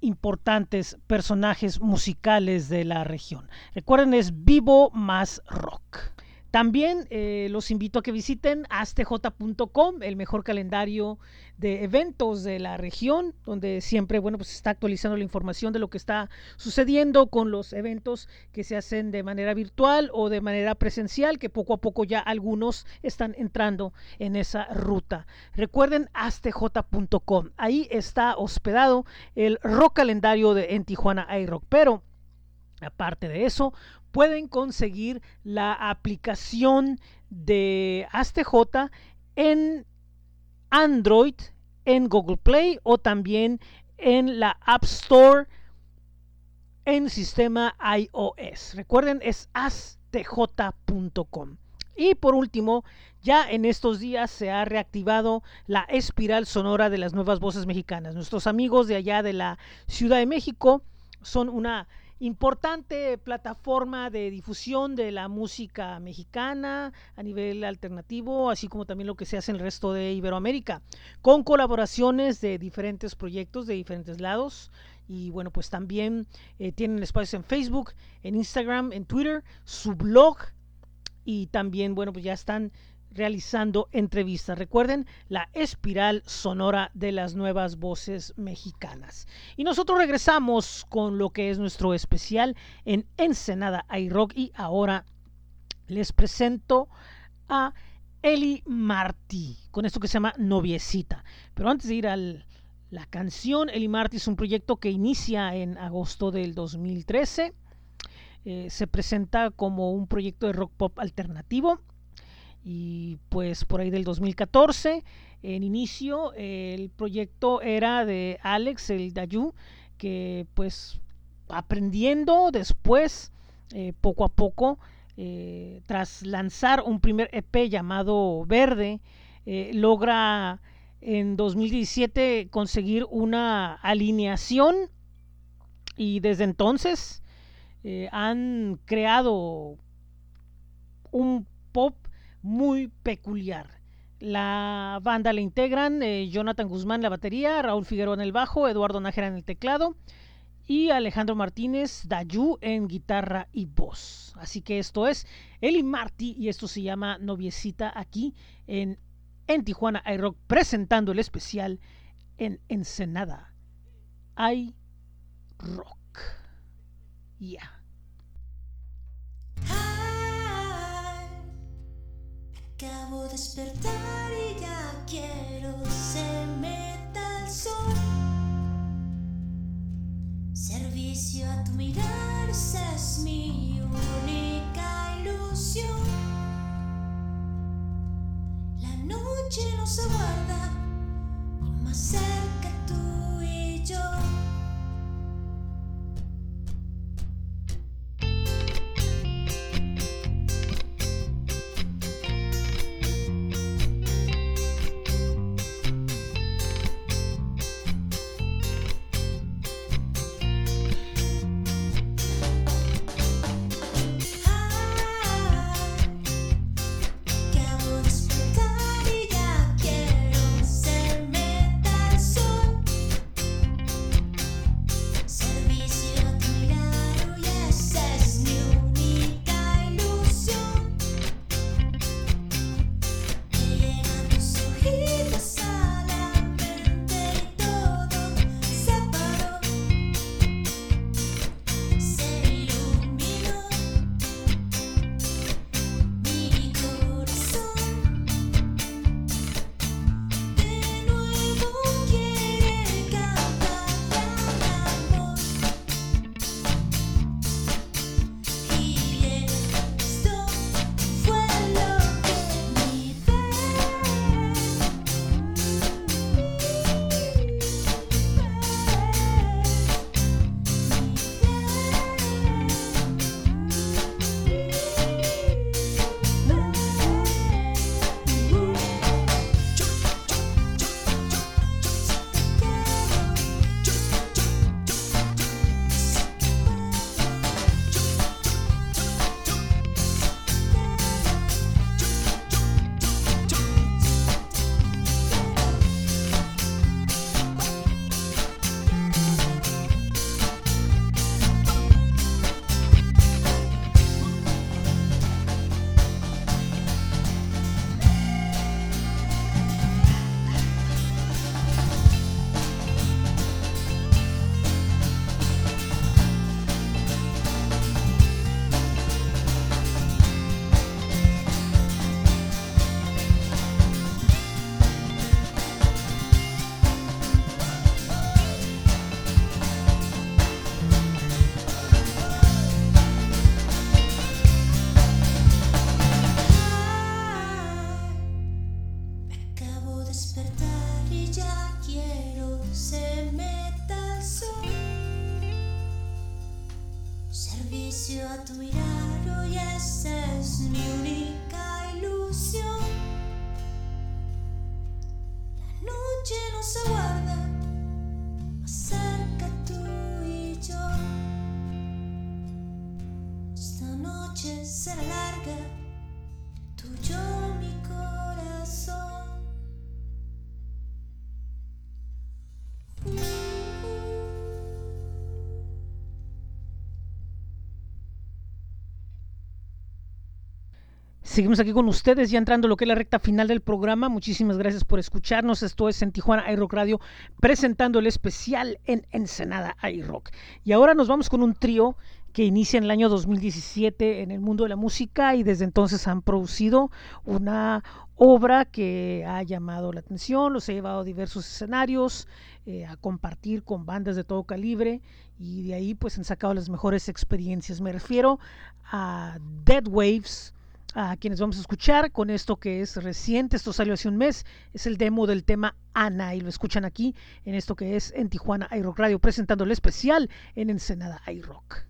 importantes personajes musicales de la región. Recuerden, es Vivo más Rock. También eh, los invito a que visiten astj.com, el mejor calendario de eventos de la región, donde siempre bueno, pues está actualizando la información de lo que está sucediendo con los eventos que se hacen de manera virtual o de manera presencial, que poco a poco ya algunos están entrando en esa ruta. Recuerden astj.com, ahí está hospedado el rock calendario de en Tijuana iRock, pero Aparte de eso, pueden conseguir la aplicación de ASTJ en Android, en Google Play o también en la App Store en sistema iOS. Recuerden, es astj.com. Y por último, ya en estos días se ha reactivado la espiral sonora de las nuevas voces mexicanas. Nuestros amigos de allá de la Ciudad de México son una importante plataforma de difusión de la música mexicana a nivel alternativo, así como también lo que se hace en el resto de Iberoamérica, con colaboraciones de diferentes proyectos de diferentes lados. Y bueno, pues también eh, tienen espacios en Facebook, en Instagram, en Twitter, su blog y también, bueno, pues ya están realizando entrevistas. Recuerden la espiral sonora de las nuevas voces mexicanas. Y nosotros regresamos con lo que es nuestro especial en Ensenada iRock y ahora les presento a Eli Martí con esto que se llama Noviecita. Pero antes de ir a la canción, Eli Martí es un proyecto que inicia en agosto del 2013. Eh, se presenta como un proyecto de rock pop alternativo y pues por ahí del 2014 en inicio el proyecto era de Alex el Dayu que pues aprendiendo después eh, poco a poco eh, tras lanzar un primer EP llamado Verde eh, logra en 2017 conseguir una alineación y desde entonces han creado un pop muy peculiar. La banda la integran eh, Jonathan Guzmán en la batería, Raúl Figueroa en el bajo, Eduardo Nájera en el teclado y Alejandro Martínez Dayú en guitarra y voz. Así que esto es Eli Martí y esto se llama Noviecita aquí en, en Tijuana iRock presentando el especial en Ensenada. I Rock. Yeah. Acabo de despertar y ya quiero se meta el sol. Servicio a tu mirar, esa es mi única ilusión. La noche nos aguarda y más cerca tú y yo. Seguimos aquí con ustedes, ya entrando lo que es la recta final del programa. Muchísimas gracias por escucharnos. Esto es en Tijuana iRock Radio, presentando el especial en Ensenada iRock. Y ahora nos vamos con un trío que inicia en el año 2017 en el mundo de la música y desde entonces han producido una obra que ha llamado la atención, los ha llevado a diversos escenarios, eh, a compartir con bandas de todo calibre y de ahí pues han sacado las mejores experiencias. Me refiero a Dead Waves, a quienes vamos a escuchar con esto que es reciente, esto salió hace un mes, es el demo del tema Ana y lo escuchan aquí en esto que es en Tijuana iRock Radio, presentando el especial en Ensenada iRock.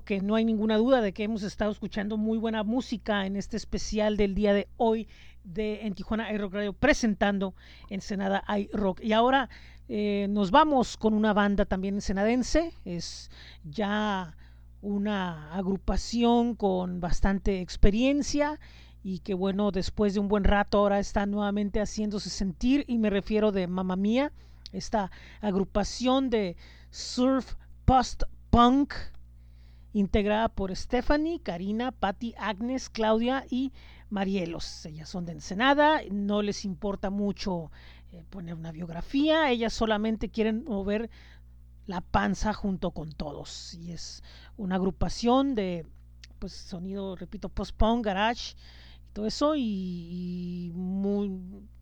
Que no hay ninguna duda de que hemos estado escuchando muy buena música en este especial del día de hoy de en Tijuana iRock Radio presentando Ensenada iRock. Y ahora eh, nos vamos con una banda también ensenadense, es ya una agrupación con bastante experiencia y que bueno, después de un buen rato ahora está nuevamente haciéndose sentir y me refiero de Mamma Mía, esta agrupación de surf post punk integrada por Stephanie, Karina, Patti, Agnes, Claudia y Marielos. Ellas son de Ensenada, no les importa mucho eh, poner una biografía, ellas solamente quieren mover la panza junto con todos. Y es una agrupación de pues sonido, repito, post-punk, garage, todo eso, y, y muy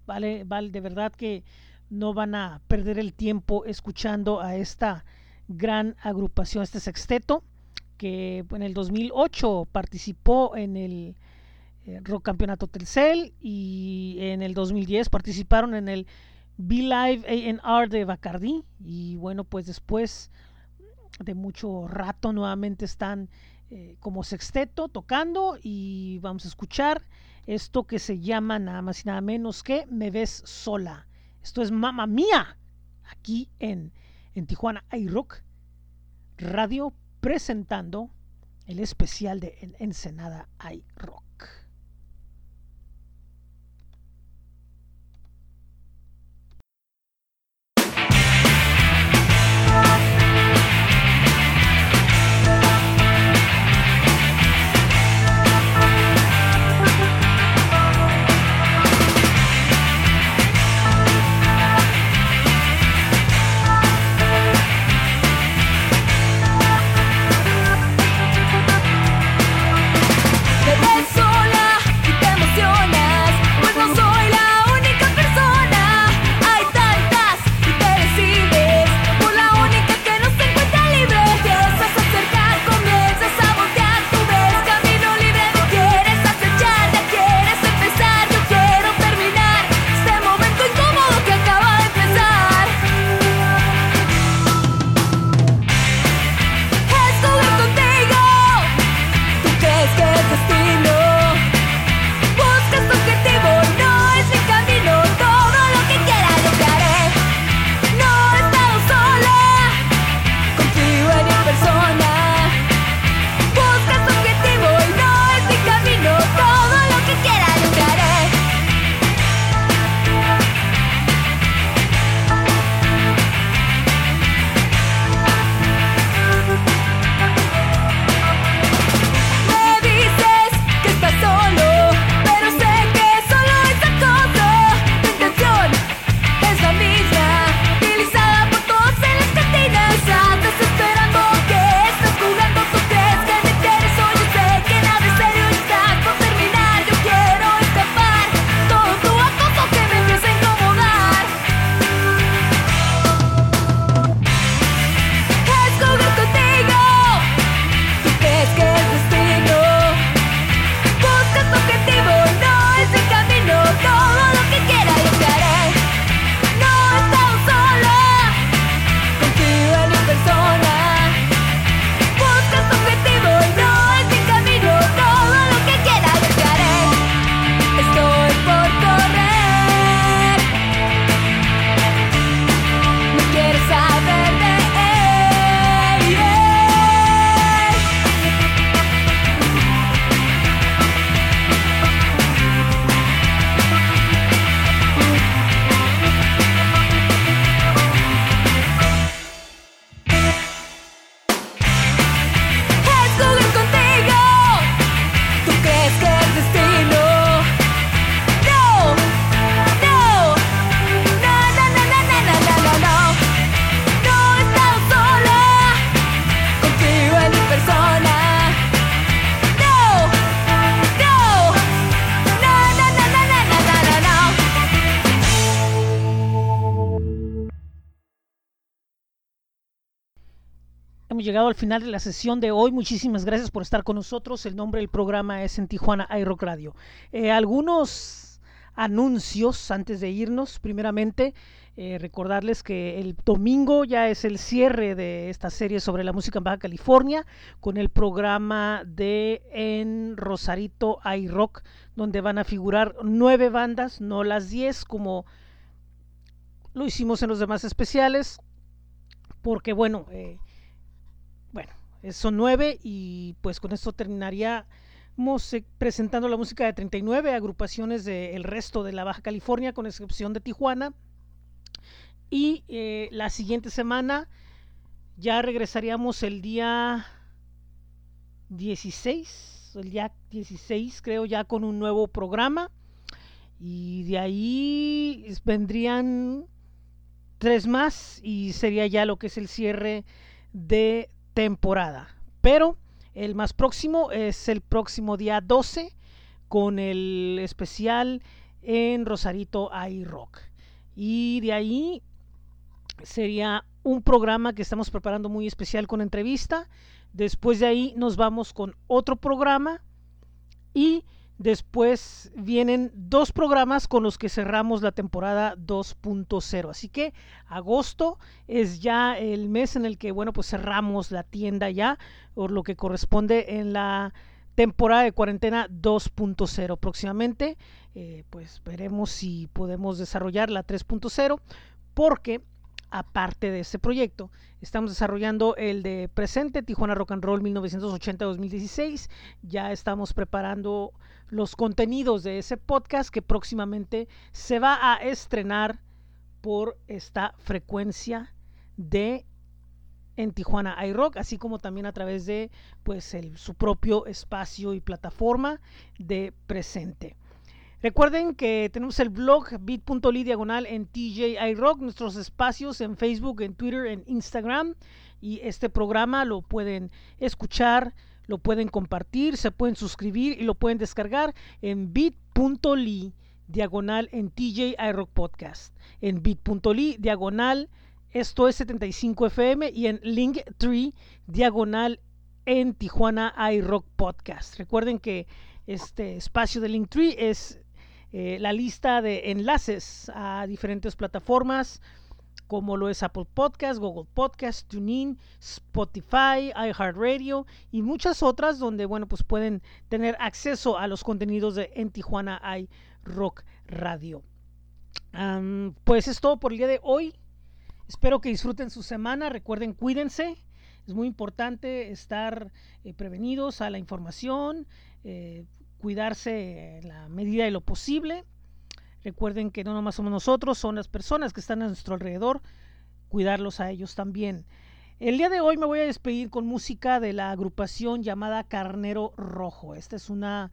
vale, vale de verdad que no van a perder el tiempo escuchando a esta gran agrupación, este sexteto que en el 2008 participó en el eh, Rock Campeonato Telcel y en el 2010 participaron en el Be Live AR de Bacardi y bueno pues después de mucho rato nuevamente están eh, como sexteto tocando y vamos a escuchar esto que se llama nada más y nada menos que Me ves sola. Esto es Mamma Mía, aquí en, en Tijuana. iRock Radio, presentando el especial de En- Ensenada iRock. Te final de la sesión de hoy. Muchísimas gracias por estar con nosotros. El nombre del programa es en Tijuana iRock Radio. Eh, algunos anuncios antes de irnos. Primeramente, eh, recordarles que el domingo ya es el cierre de esta serie sobre la música en Baja California con el programa de En Rosarito iRock, donde van a figurar nueve bandas, no las diez como lo hicimos en los demás especiales. Porque bueno, eh, son nueve y pues con esto terminaríamos eh, presentando la música de 39 agrupaciones del resto de la Baja California, con excepción de Tijuana. Y eh, la siguiente semana ya regresaríamos el día 16, el día 16 creo ya con un nuevo programa. Y de ahí vendrían tres más y sería ya lo que es el cierre de temporada. Pero el más próximo es el próximo día 12 con el especial en Rosarito iRock. Y de ahí sería un programa que estamos preparando muy especial con entrevista. Después de ahí nos vamos con otro programa y después vienen dos programas con los que cerramos la temporada 2.0. Así que agosto es ya el mes en el que, bueno, pues cerramos la tienda ya, por lo que corresponde en la temporada de cuarentena 2.0 próximamente. eh, pues veremos si podemos desarrollar la 3.0 porque aparte de este proyecto estamos desarrollando el de presente Tijuana Rock and Roll 1980-2016. Ya estamos preparando los contenidos de ese podcast que próximamente se va a estrenar por esta frecuencia de en Tijuana iRock, así como también a través de pues su propio espacio y plataforma de presente. Recuerden que tenemos el blog bit.ly diagonal en TJ iRock, nuestros espacios en Facebook, en Twitter, en Instagram. Y este programa lo pueden escuchar, lo pueden compartir, se pueden suscribir y lo pueden descargar en bit.ly diagonal en TJ iRock Podcast. En bit.ly diagonal esto es 75FM y en Linktree diagonal en Tijuana iRock Podcast. Recuerden que este espacio de Linktree es eh, la lista de enlaces a diferentes plataformas como lo es Apple Podcast, Google Podcast, TuneIn, Spotify, iHeartRadio y muchas otras donde bueno pues pueden tener acceso a los contenidos de En Tijuana iRock Radio. Um, pues es todo por el día de hoy. Espero que disfruten su semana. Recuerden, cuídense. Es muy importante estar eh, prevenidos a la información, eh, cuidarse en la medida de lo posible. Recuerden que no nomás somos nosotros, son las personas que están a nuestro alrededor, cuidarlos a ellos también. El día de hoy me voy a despedir con música de la agrupación llamada Carnero Rojo. Esta es una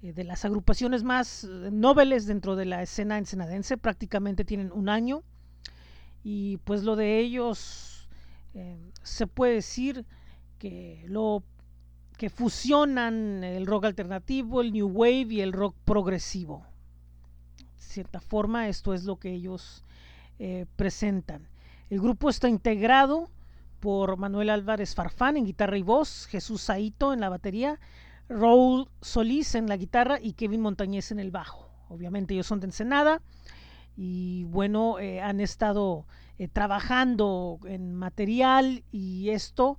eh, de las agrupaciones más eh, nobles dentro de la escena ensenadense, prácticamente tienen un año y pues lo de ellos eh, se puede decir que lo que fusionan el rock alternativo, el new wave y el rock progresivo. De cierta forma esto es lo que ellos eh, presentan. El grupo está integrado por Manuel Álvarez Farfán en guitarra y voz, Jesús Saito en la batería, Raúl Solís en la guitarra y Kevin Montañez en el bajo. Obviamente ellos son de Ensenada y bueno, eh, han estado eh, trabajando en material y esto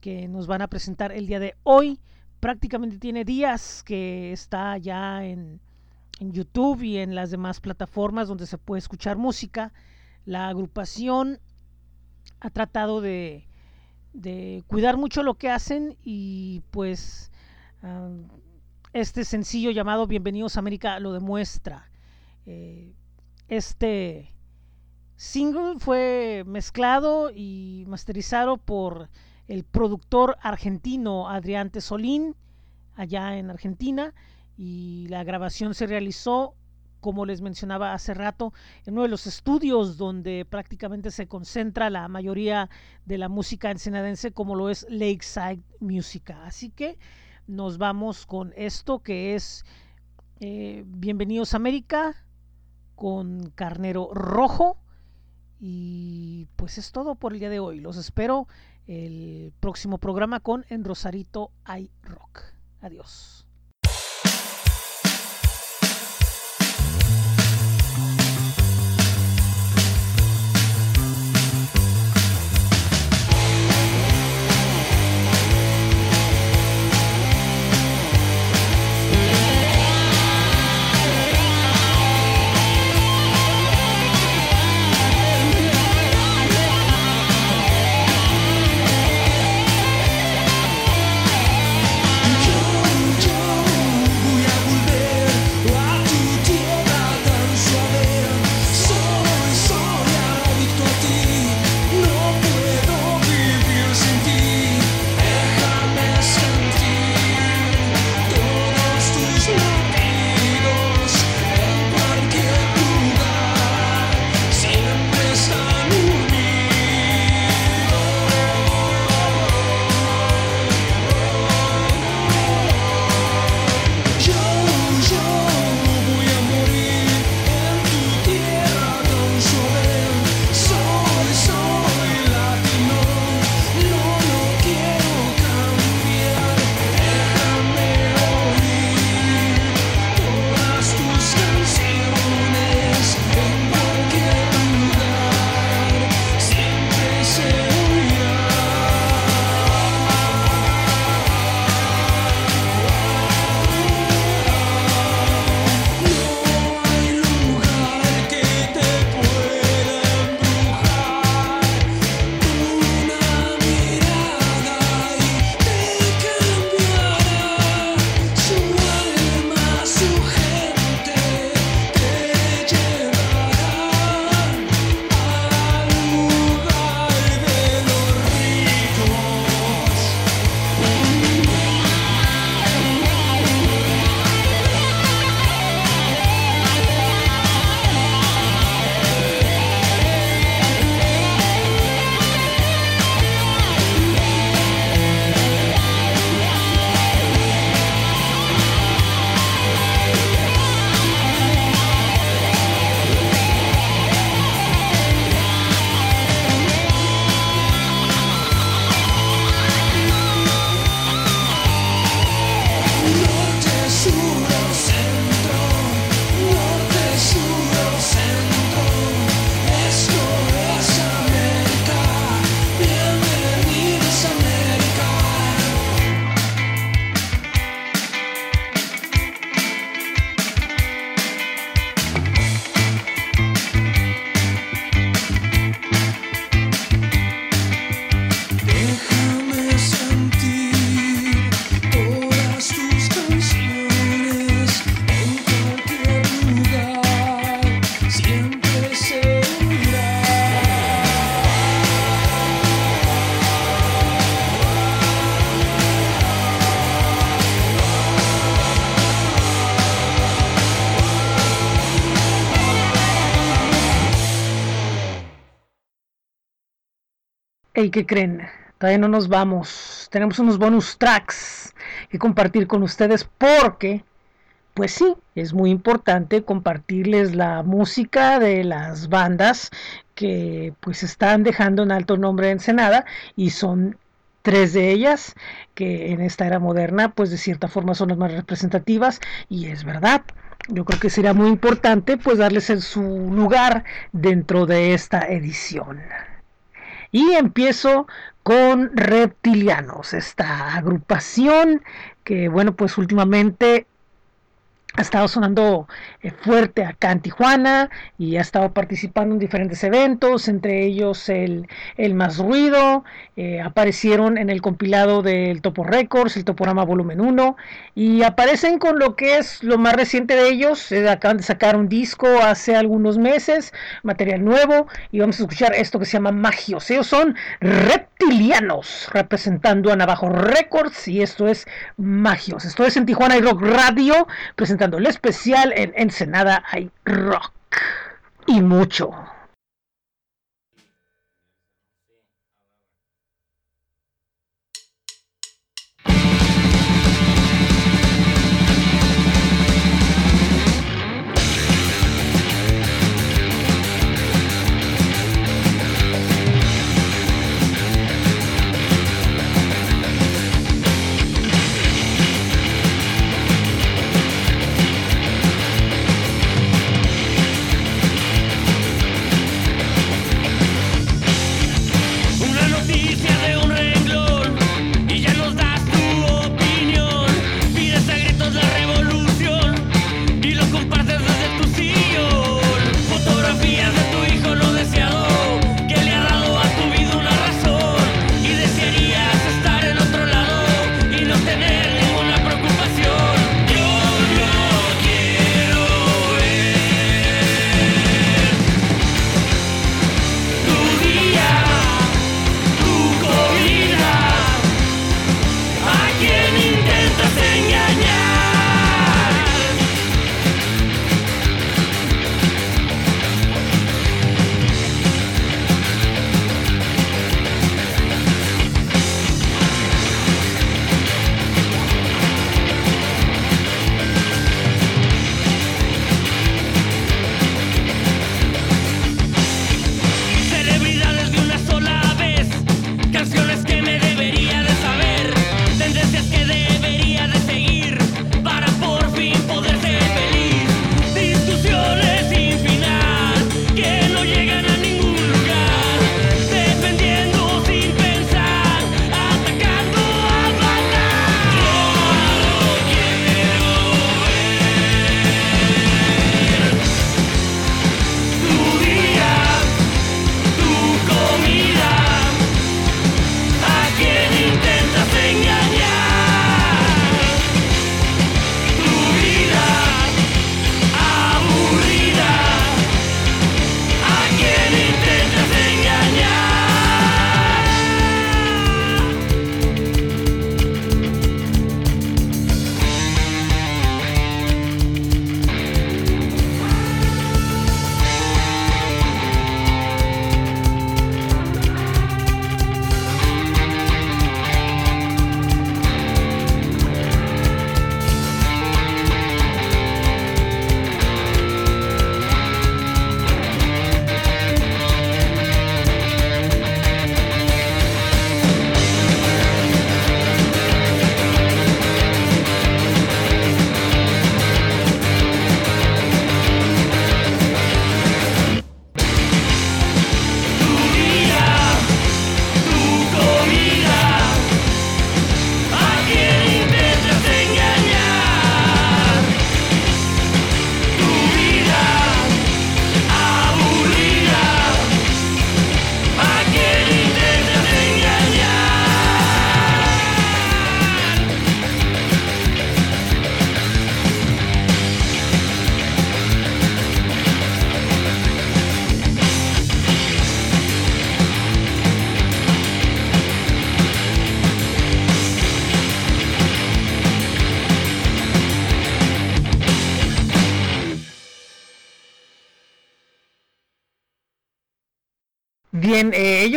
que nos van a presentar el día de hoy. Prácticamente tiene días que está ya en, YouTube y en las demás plataformas donde se puede escuchar música. La agrupación ha tratado de, de cuidar mucho lo que hacen y pues uh, este sencillo llamado Bienvenidos a América lo demuestra. Eh, este single fue mezclado y masterizado por el productor argentino Adrián Tesolín allá en Argentina y la grabación se realizó como les mencionaba hace rato, en uno de los estudios donde prácticamente se concentra la mayoría de la música ensenadense, como lo es Lakeside Musica. Así que nos vamos con esto que es eh, Bienvenidos a América con Carnero Rojo. Y pues es todo por el día de hoy. Los espero el próximo programa con En Rosarito iRock. Adiós. Hey, ¿qué creen? Todavía no nos vamos. Tenemos unos bonus tracks que compartir con ustedes porque, pues sí, es muy importante compartirles la música de las bandas que pues están dejando en alto nombre de Ensenada y son tres de ellas que en esta era moderna pues de cierta forma son las más representativas y es verdad yo creo que sería muy importante pues darles en su lugar dentro de esta edición y empiezo con Reptilianos, esta agrupación que bueno pues últimamente ha estado sonando eh, fuerte acá en Tijuana y ha estado participando en diferentes eventos, entre ellos el, el Más Ruido, eh, aparecieron en el compilado del Topo Records, el Toporama Volumen 1, y aparecen con lo que es lo más reciente de ellos, eh, acaban de sacar un disco hace algunos meses, material nuevo, y vamos a escuchar esto que se llama Magios, ellos son reptilianos, representando a Navajo Records, y esto es Magios, esto es en Tijuana y Rock Radio, presentando el especial en Ensenada hay rock y mucho.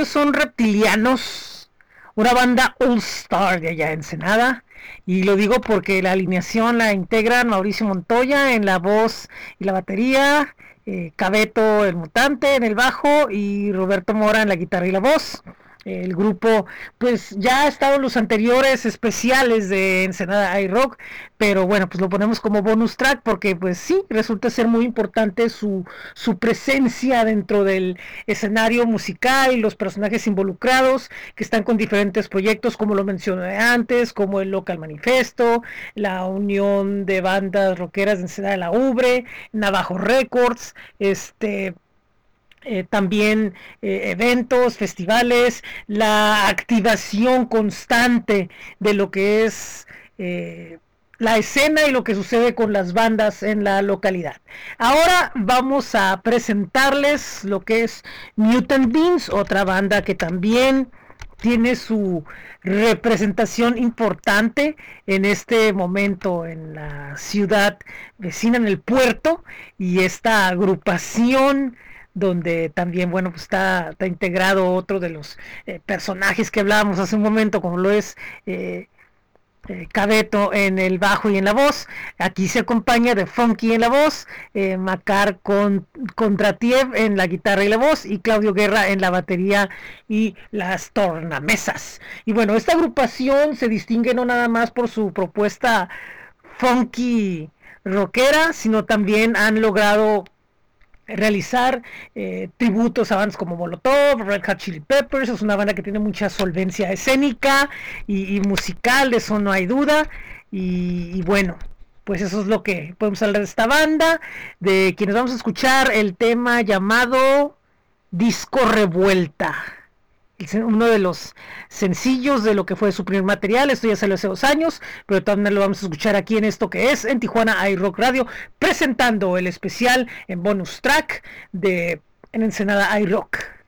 Son reptilianos, una banda All Star de allá en Ensenada. Y lo digo porque la alineación la integran Mauricio Montoya en la voz y la batería, eh, Cabeto el mutante en el bajo y Roberto Mora en la guitarra y la voz. El grupo, pues ya ha estado en los anteriores especiales de Ensenada iRock, pero bueno, pues lo ponemos como bonus track porque pues sí, resulta ser muy importante su, su presencia dentro del escenario musical y los personajes involucrados que están con diferentes proyectos, como lo mencioné antes, como el Local Manifesto, la Unión de Bandas Rockeras de Ensenada de la Ubre, Navajo Records, este eh, también eh, eventos, festivales, la activación constante de lo que es eh, la escena y lo que sucede con las bandas en la localidad. Ahora vamos a presentarles lo que es Mutant Beans, otra banda que también tiene su representación importante en este momento en la ciudad vecina, en el puerto, y esta agrupación donde también, bueno, pues está, está integrado otro de los eh, personajes que hablábamos hace un momento, como lo es eh, eh, Cabeto en el bajo y en la voz. Aquí se acompaña de Funky en la voz, Macar con Contratiev en la guitarra y la voz, y Claudio Guerra en la batería y las tornamesas. Y bueno, esta agrupación se distingue no nada más por su propuesta funky rockera, sino también han logrado realizar eh, tributos a bandas como Molotov, Red Hot Chili Peppers, es una banda que tiene mucha solvencia escénica y, musical, de eso no hay duda, y, bueno, pues eso es lo que podemos hablar de esta banda, de quienes vamos a escuchar el tema llamado Disco Revuelta uno de los sencillos de lo que fue su primer material. Esto ya salió hace dos años, pero también lo vamos a escuchar aquí en esto que es en Tijuana iRock Radio, presentando el especial en bonus track de en Ensenada iRock.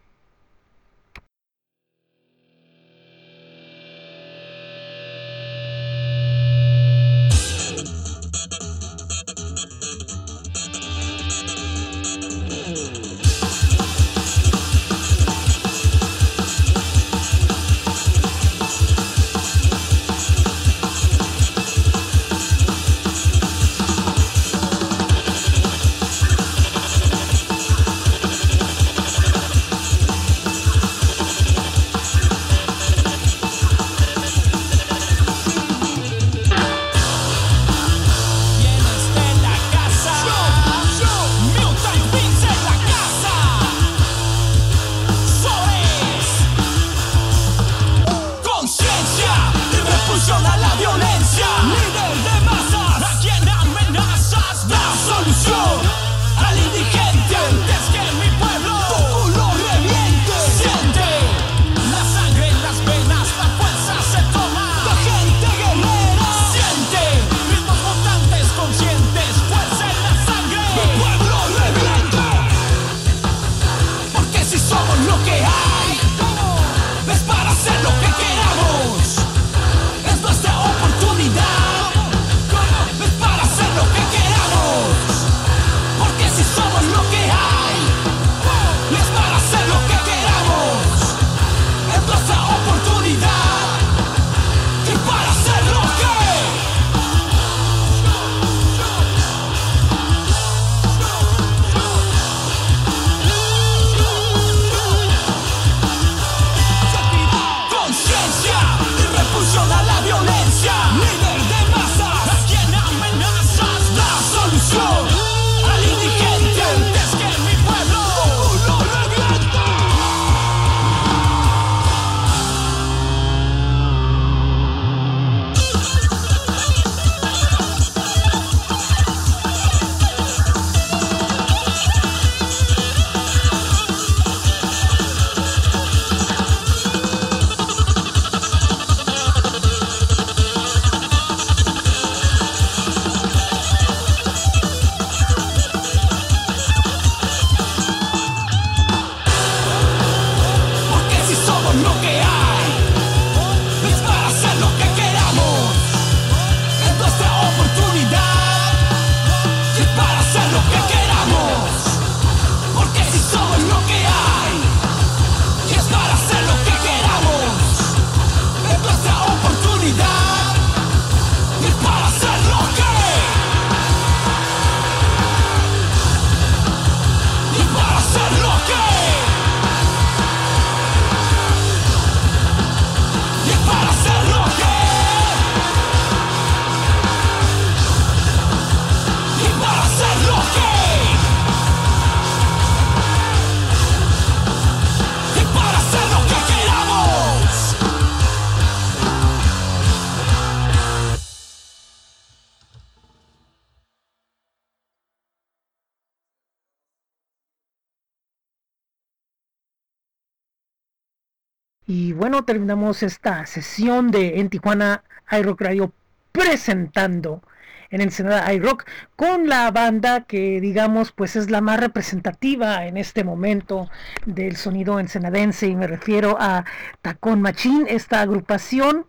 Terminamos esta sesión de En Tijuana iRock Radio presentando en Ensenada iRock con la banda que digamos pues es la más representativa en este momento del sonido ensenadense. Y me refiero a Tacón Machín, esta agrupación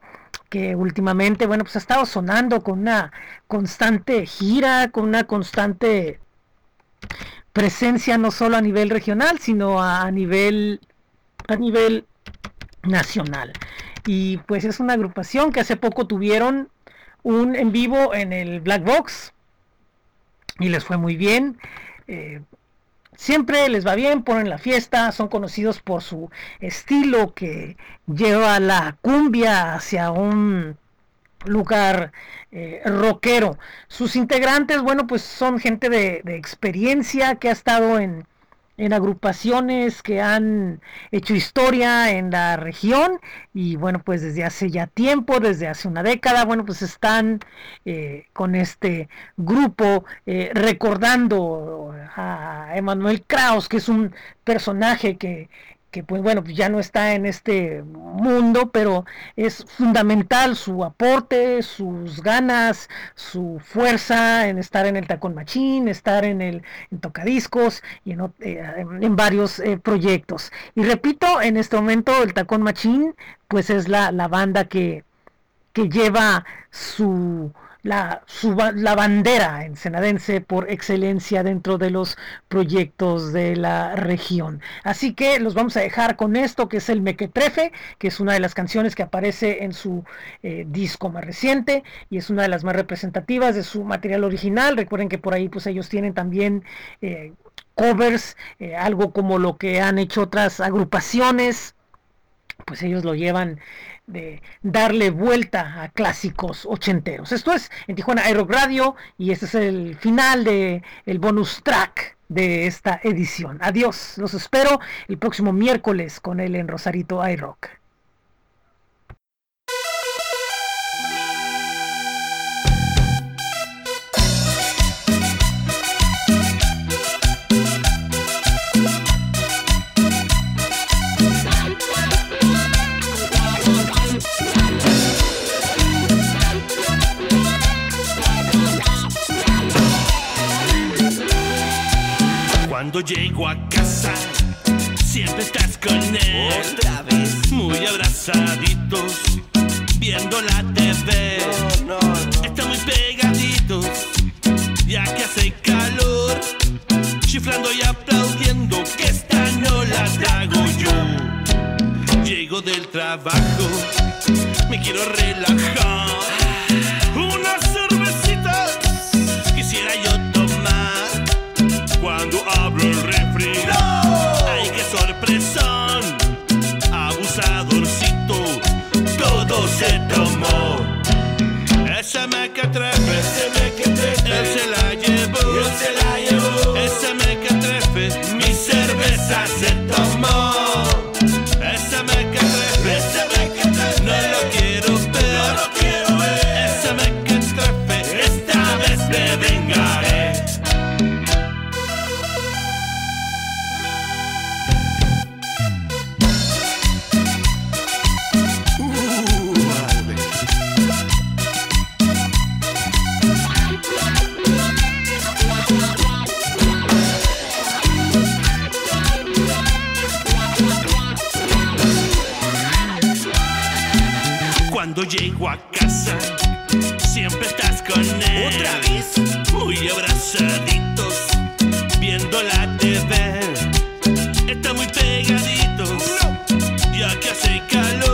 que últimamente bueno pues ha estado sonando con una constante gira, con una constante presencia no solo a nivel regional, sino a nivel a nivel nacional. Y pues es una agrupación que hace poco tuvieron un en vivo en el Black Box y les fue muy bien. Eh, siempre les va bien, ponen la fiesta, son conocidos por su estilo que lleva la cumbia hacia un lugar eh, rockero. Sus integrantes, bueno, pues son gente de, de experiencia que ha estado en, en agrupaciones que han hecho historia en la región y bueno pues desde hace ya tiempo desde hace una década bueno pues están eh, con este grupo eh, recordando a Emanuel Kraus que es un personaje que que pues bueno, ya no está en este mundo, pero es fundamental su aporte, sus ganas, su fuerza en estar en el tacón machín, estar en el en tocadiscos y en, eh, en varios eh, proyectos. Y repito, en este momento el tacón machín pues es la, la banda que, que lleva su la, la bandera ensenadense por excelencia dentro de los proyectos de la región. Así que los vamos a dejar con esto que es el Mequetrefe, que es una de las canciones que aparece en su eh, disco más reciente y es una de las más representativas de su material original. Recuerden que por ahí pues ellos tienen también eh, covers, eh, algo como lo que han hecho otras agrupaciones, pues ellos lo llevan de darle vuelta a clásicos ochenteros. Esto es en Tijuana Aero Radio y este es el final de el bonus track de esta edición. Adiós, los espero el próximo miércoles con él en Rosarito iRock. Cuando llego a casa, siempre estás con él. Otra vez. Muy abrazaditos, viendo la TV. No, no, no. Están muy pegaditos, ya que hace calor. Chiflando y aplaudiendo, que esta no la trago yo. Llego del trabajo, me quiero relajar. Se tomó. Esa mequetrefe, él se la llevó. Esa mequetrefe, mi cerveza se tomó. Cuando llego a casa, siempre estás con él. Otra vez. Muy abrazaditos, viendo la TV. Está muy pegaditos, ya que hace calor.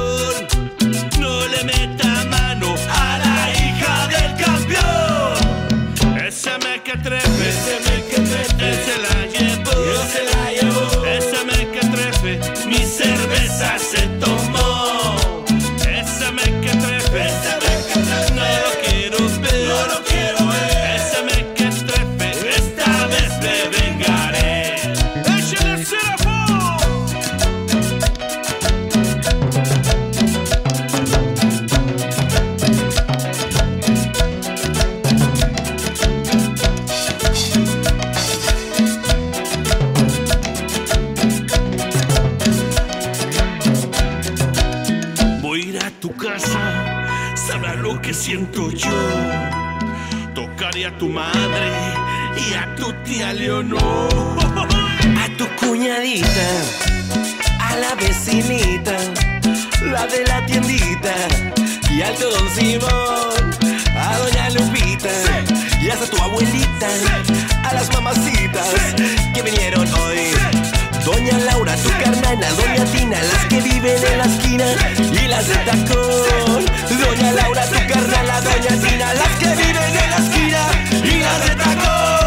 Madre y a tu tía Leonor. A tu cuñadita, a la vecinita, la de la tiendita, y al don Simón, a doña Lupita, y hasta tu abuelita, a las mamacitas que vinieron hoy. Doña Laura, tu carnana, Doña Tina, las que viven en la esquina y las de tacón. Doña Laura, tu carnala, Doña Tina, las que viven en la esquina y las de tacón.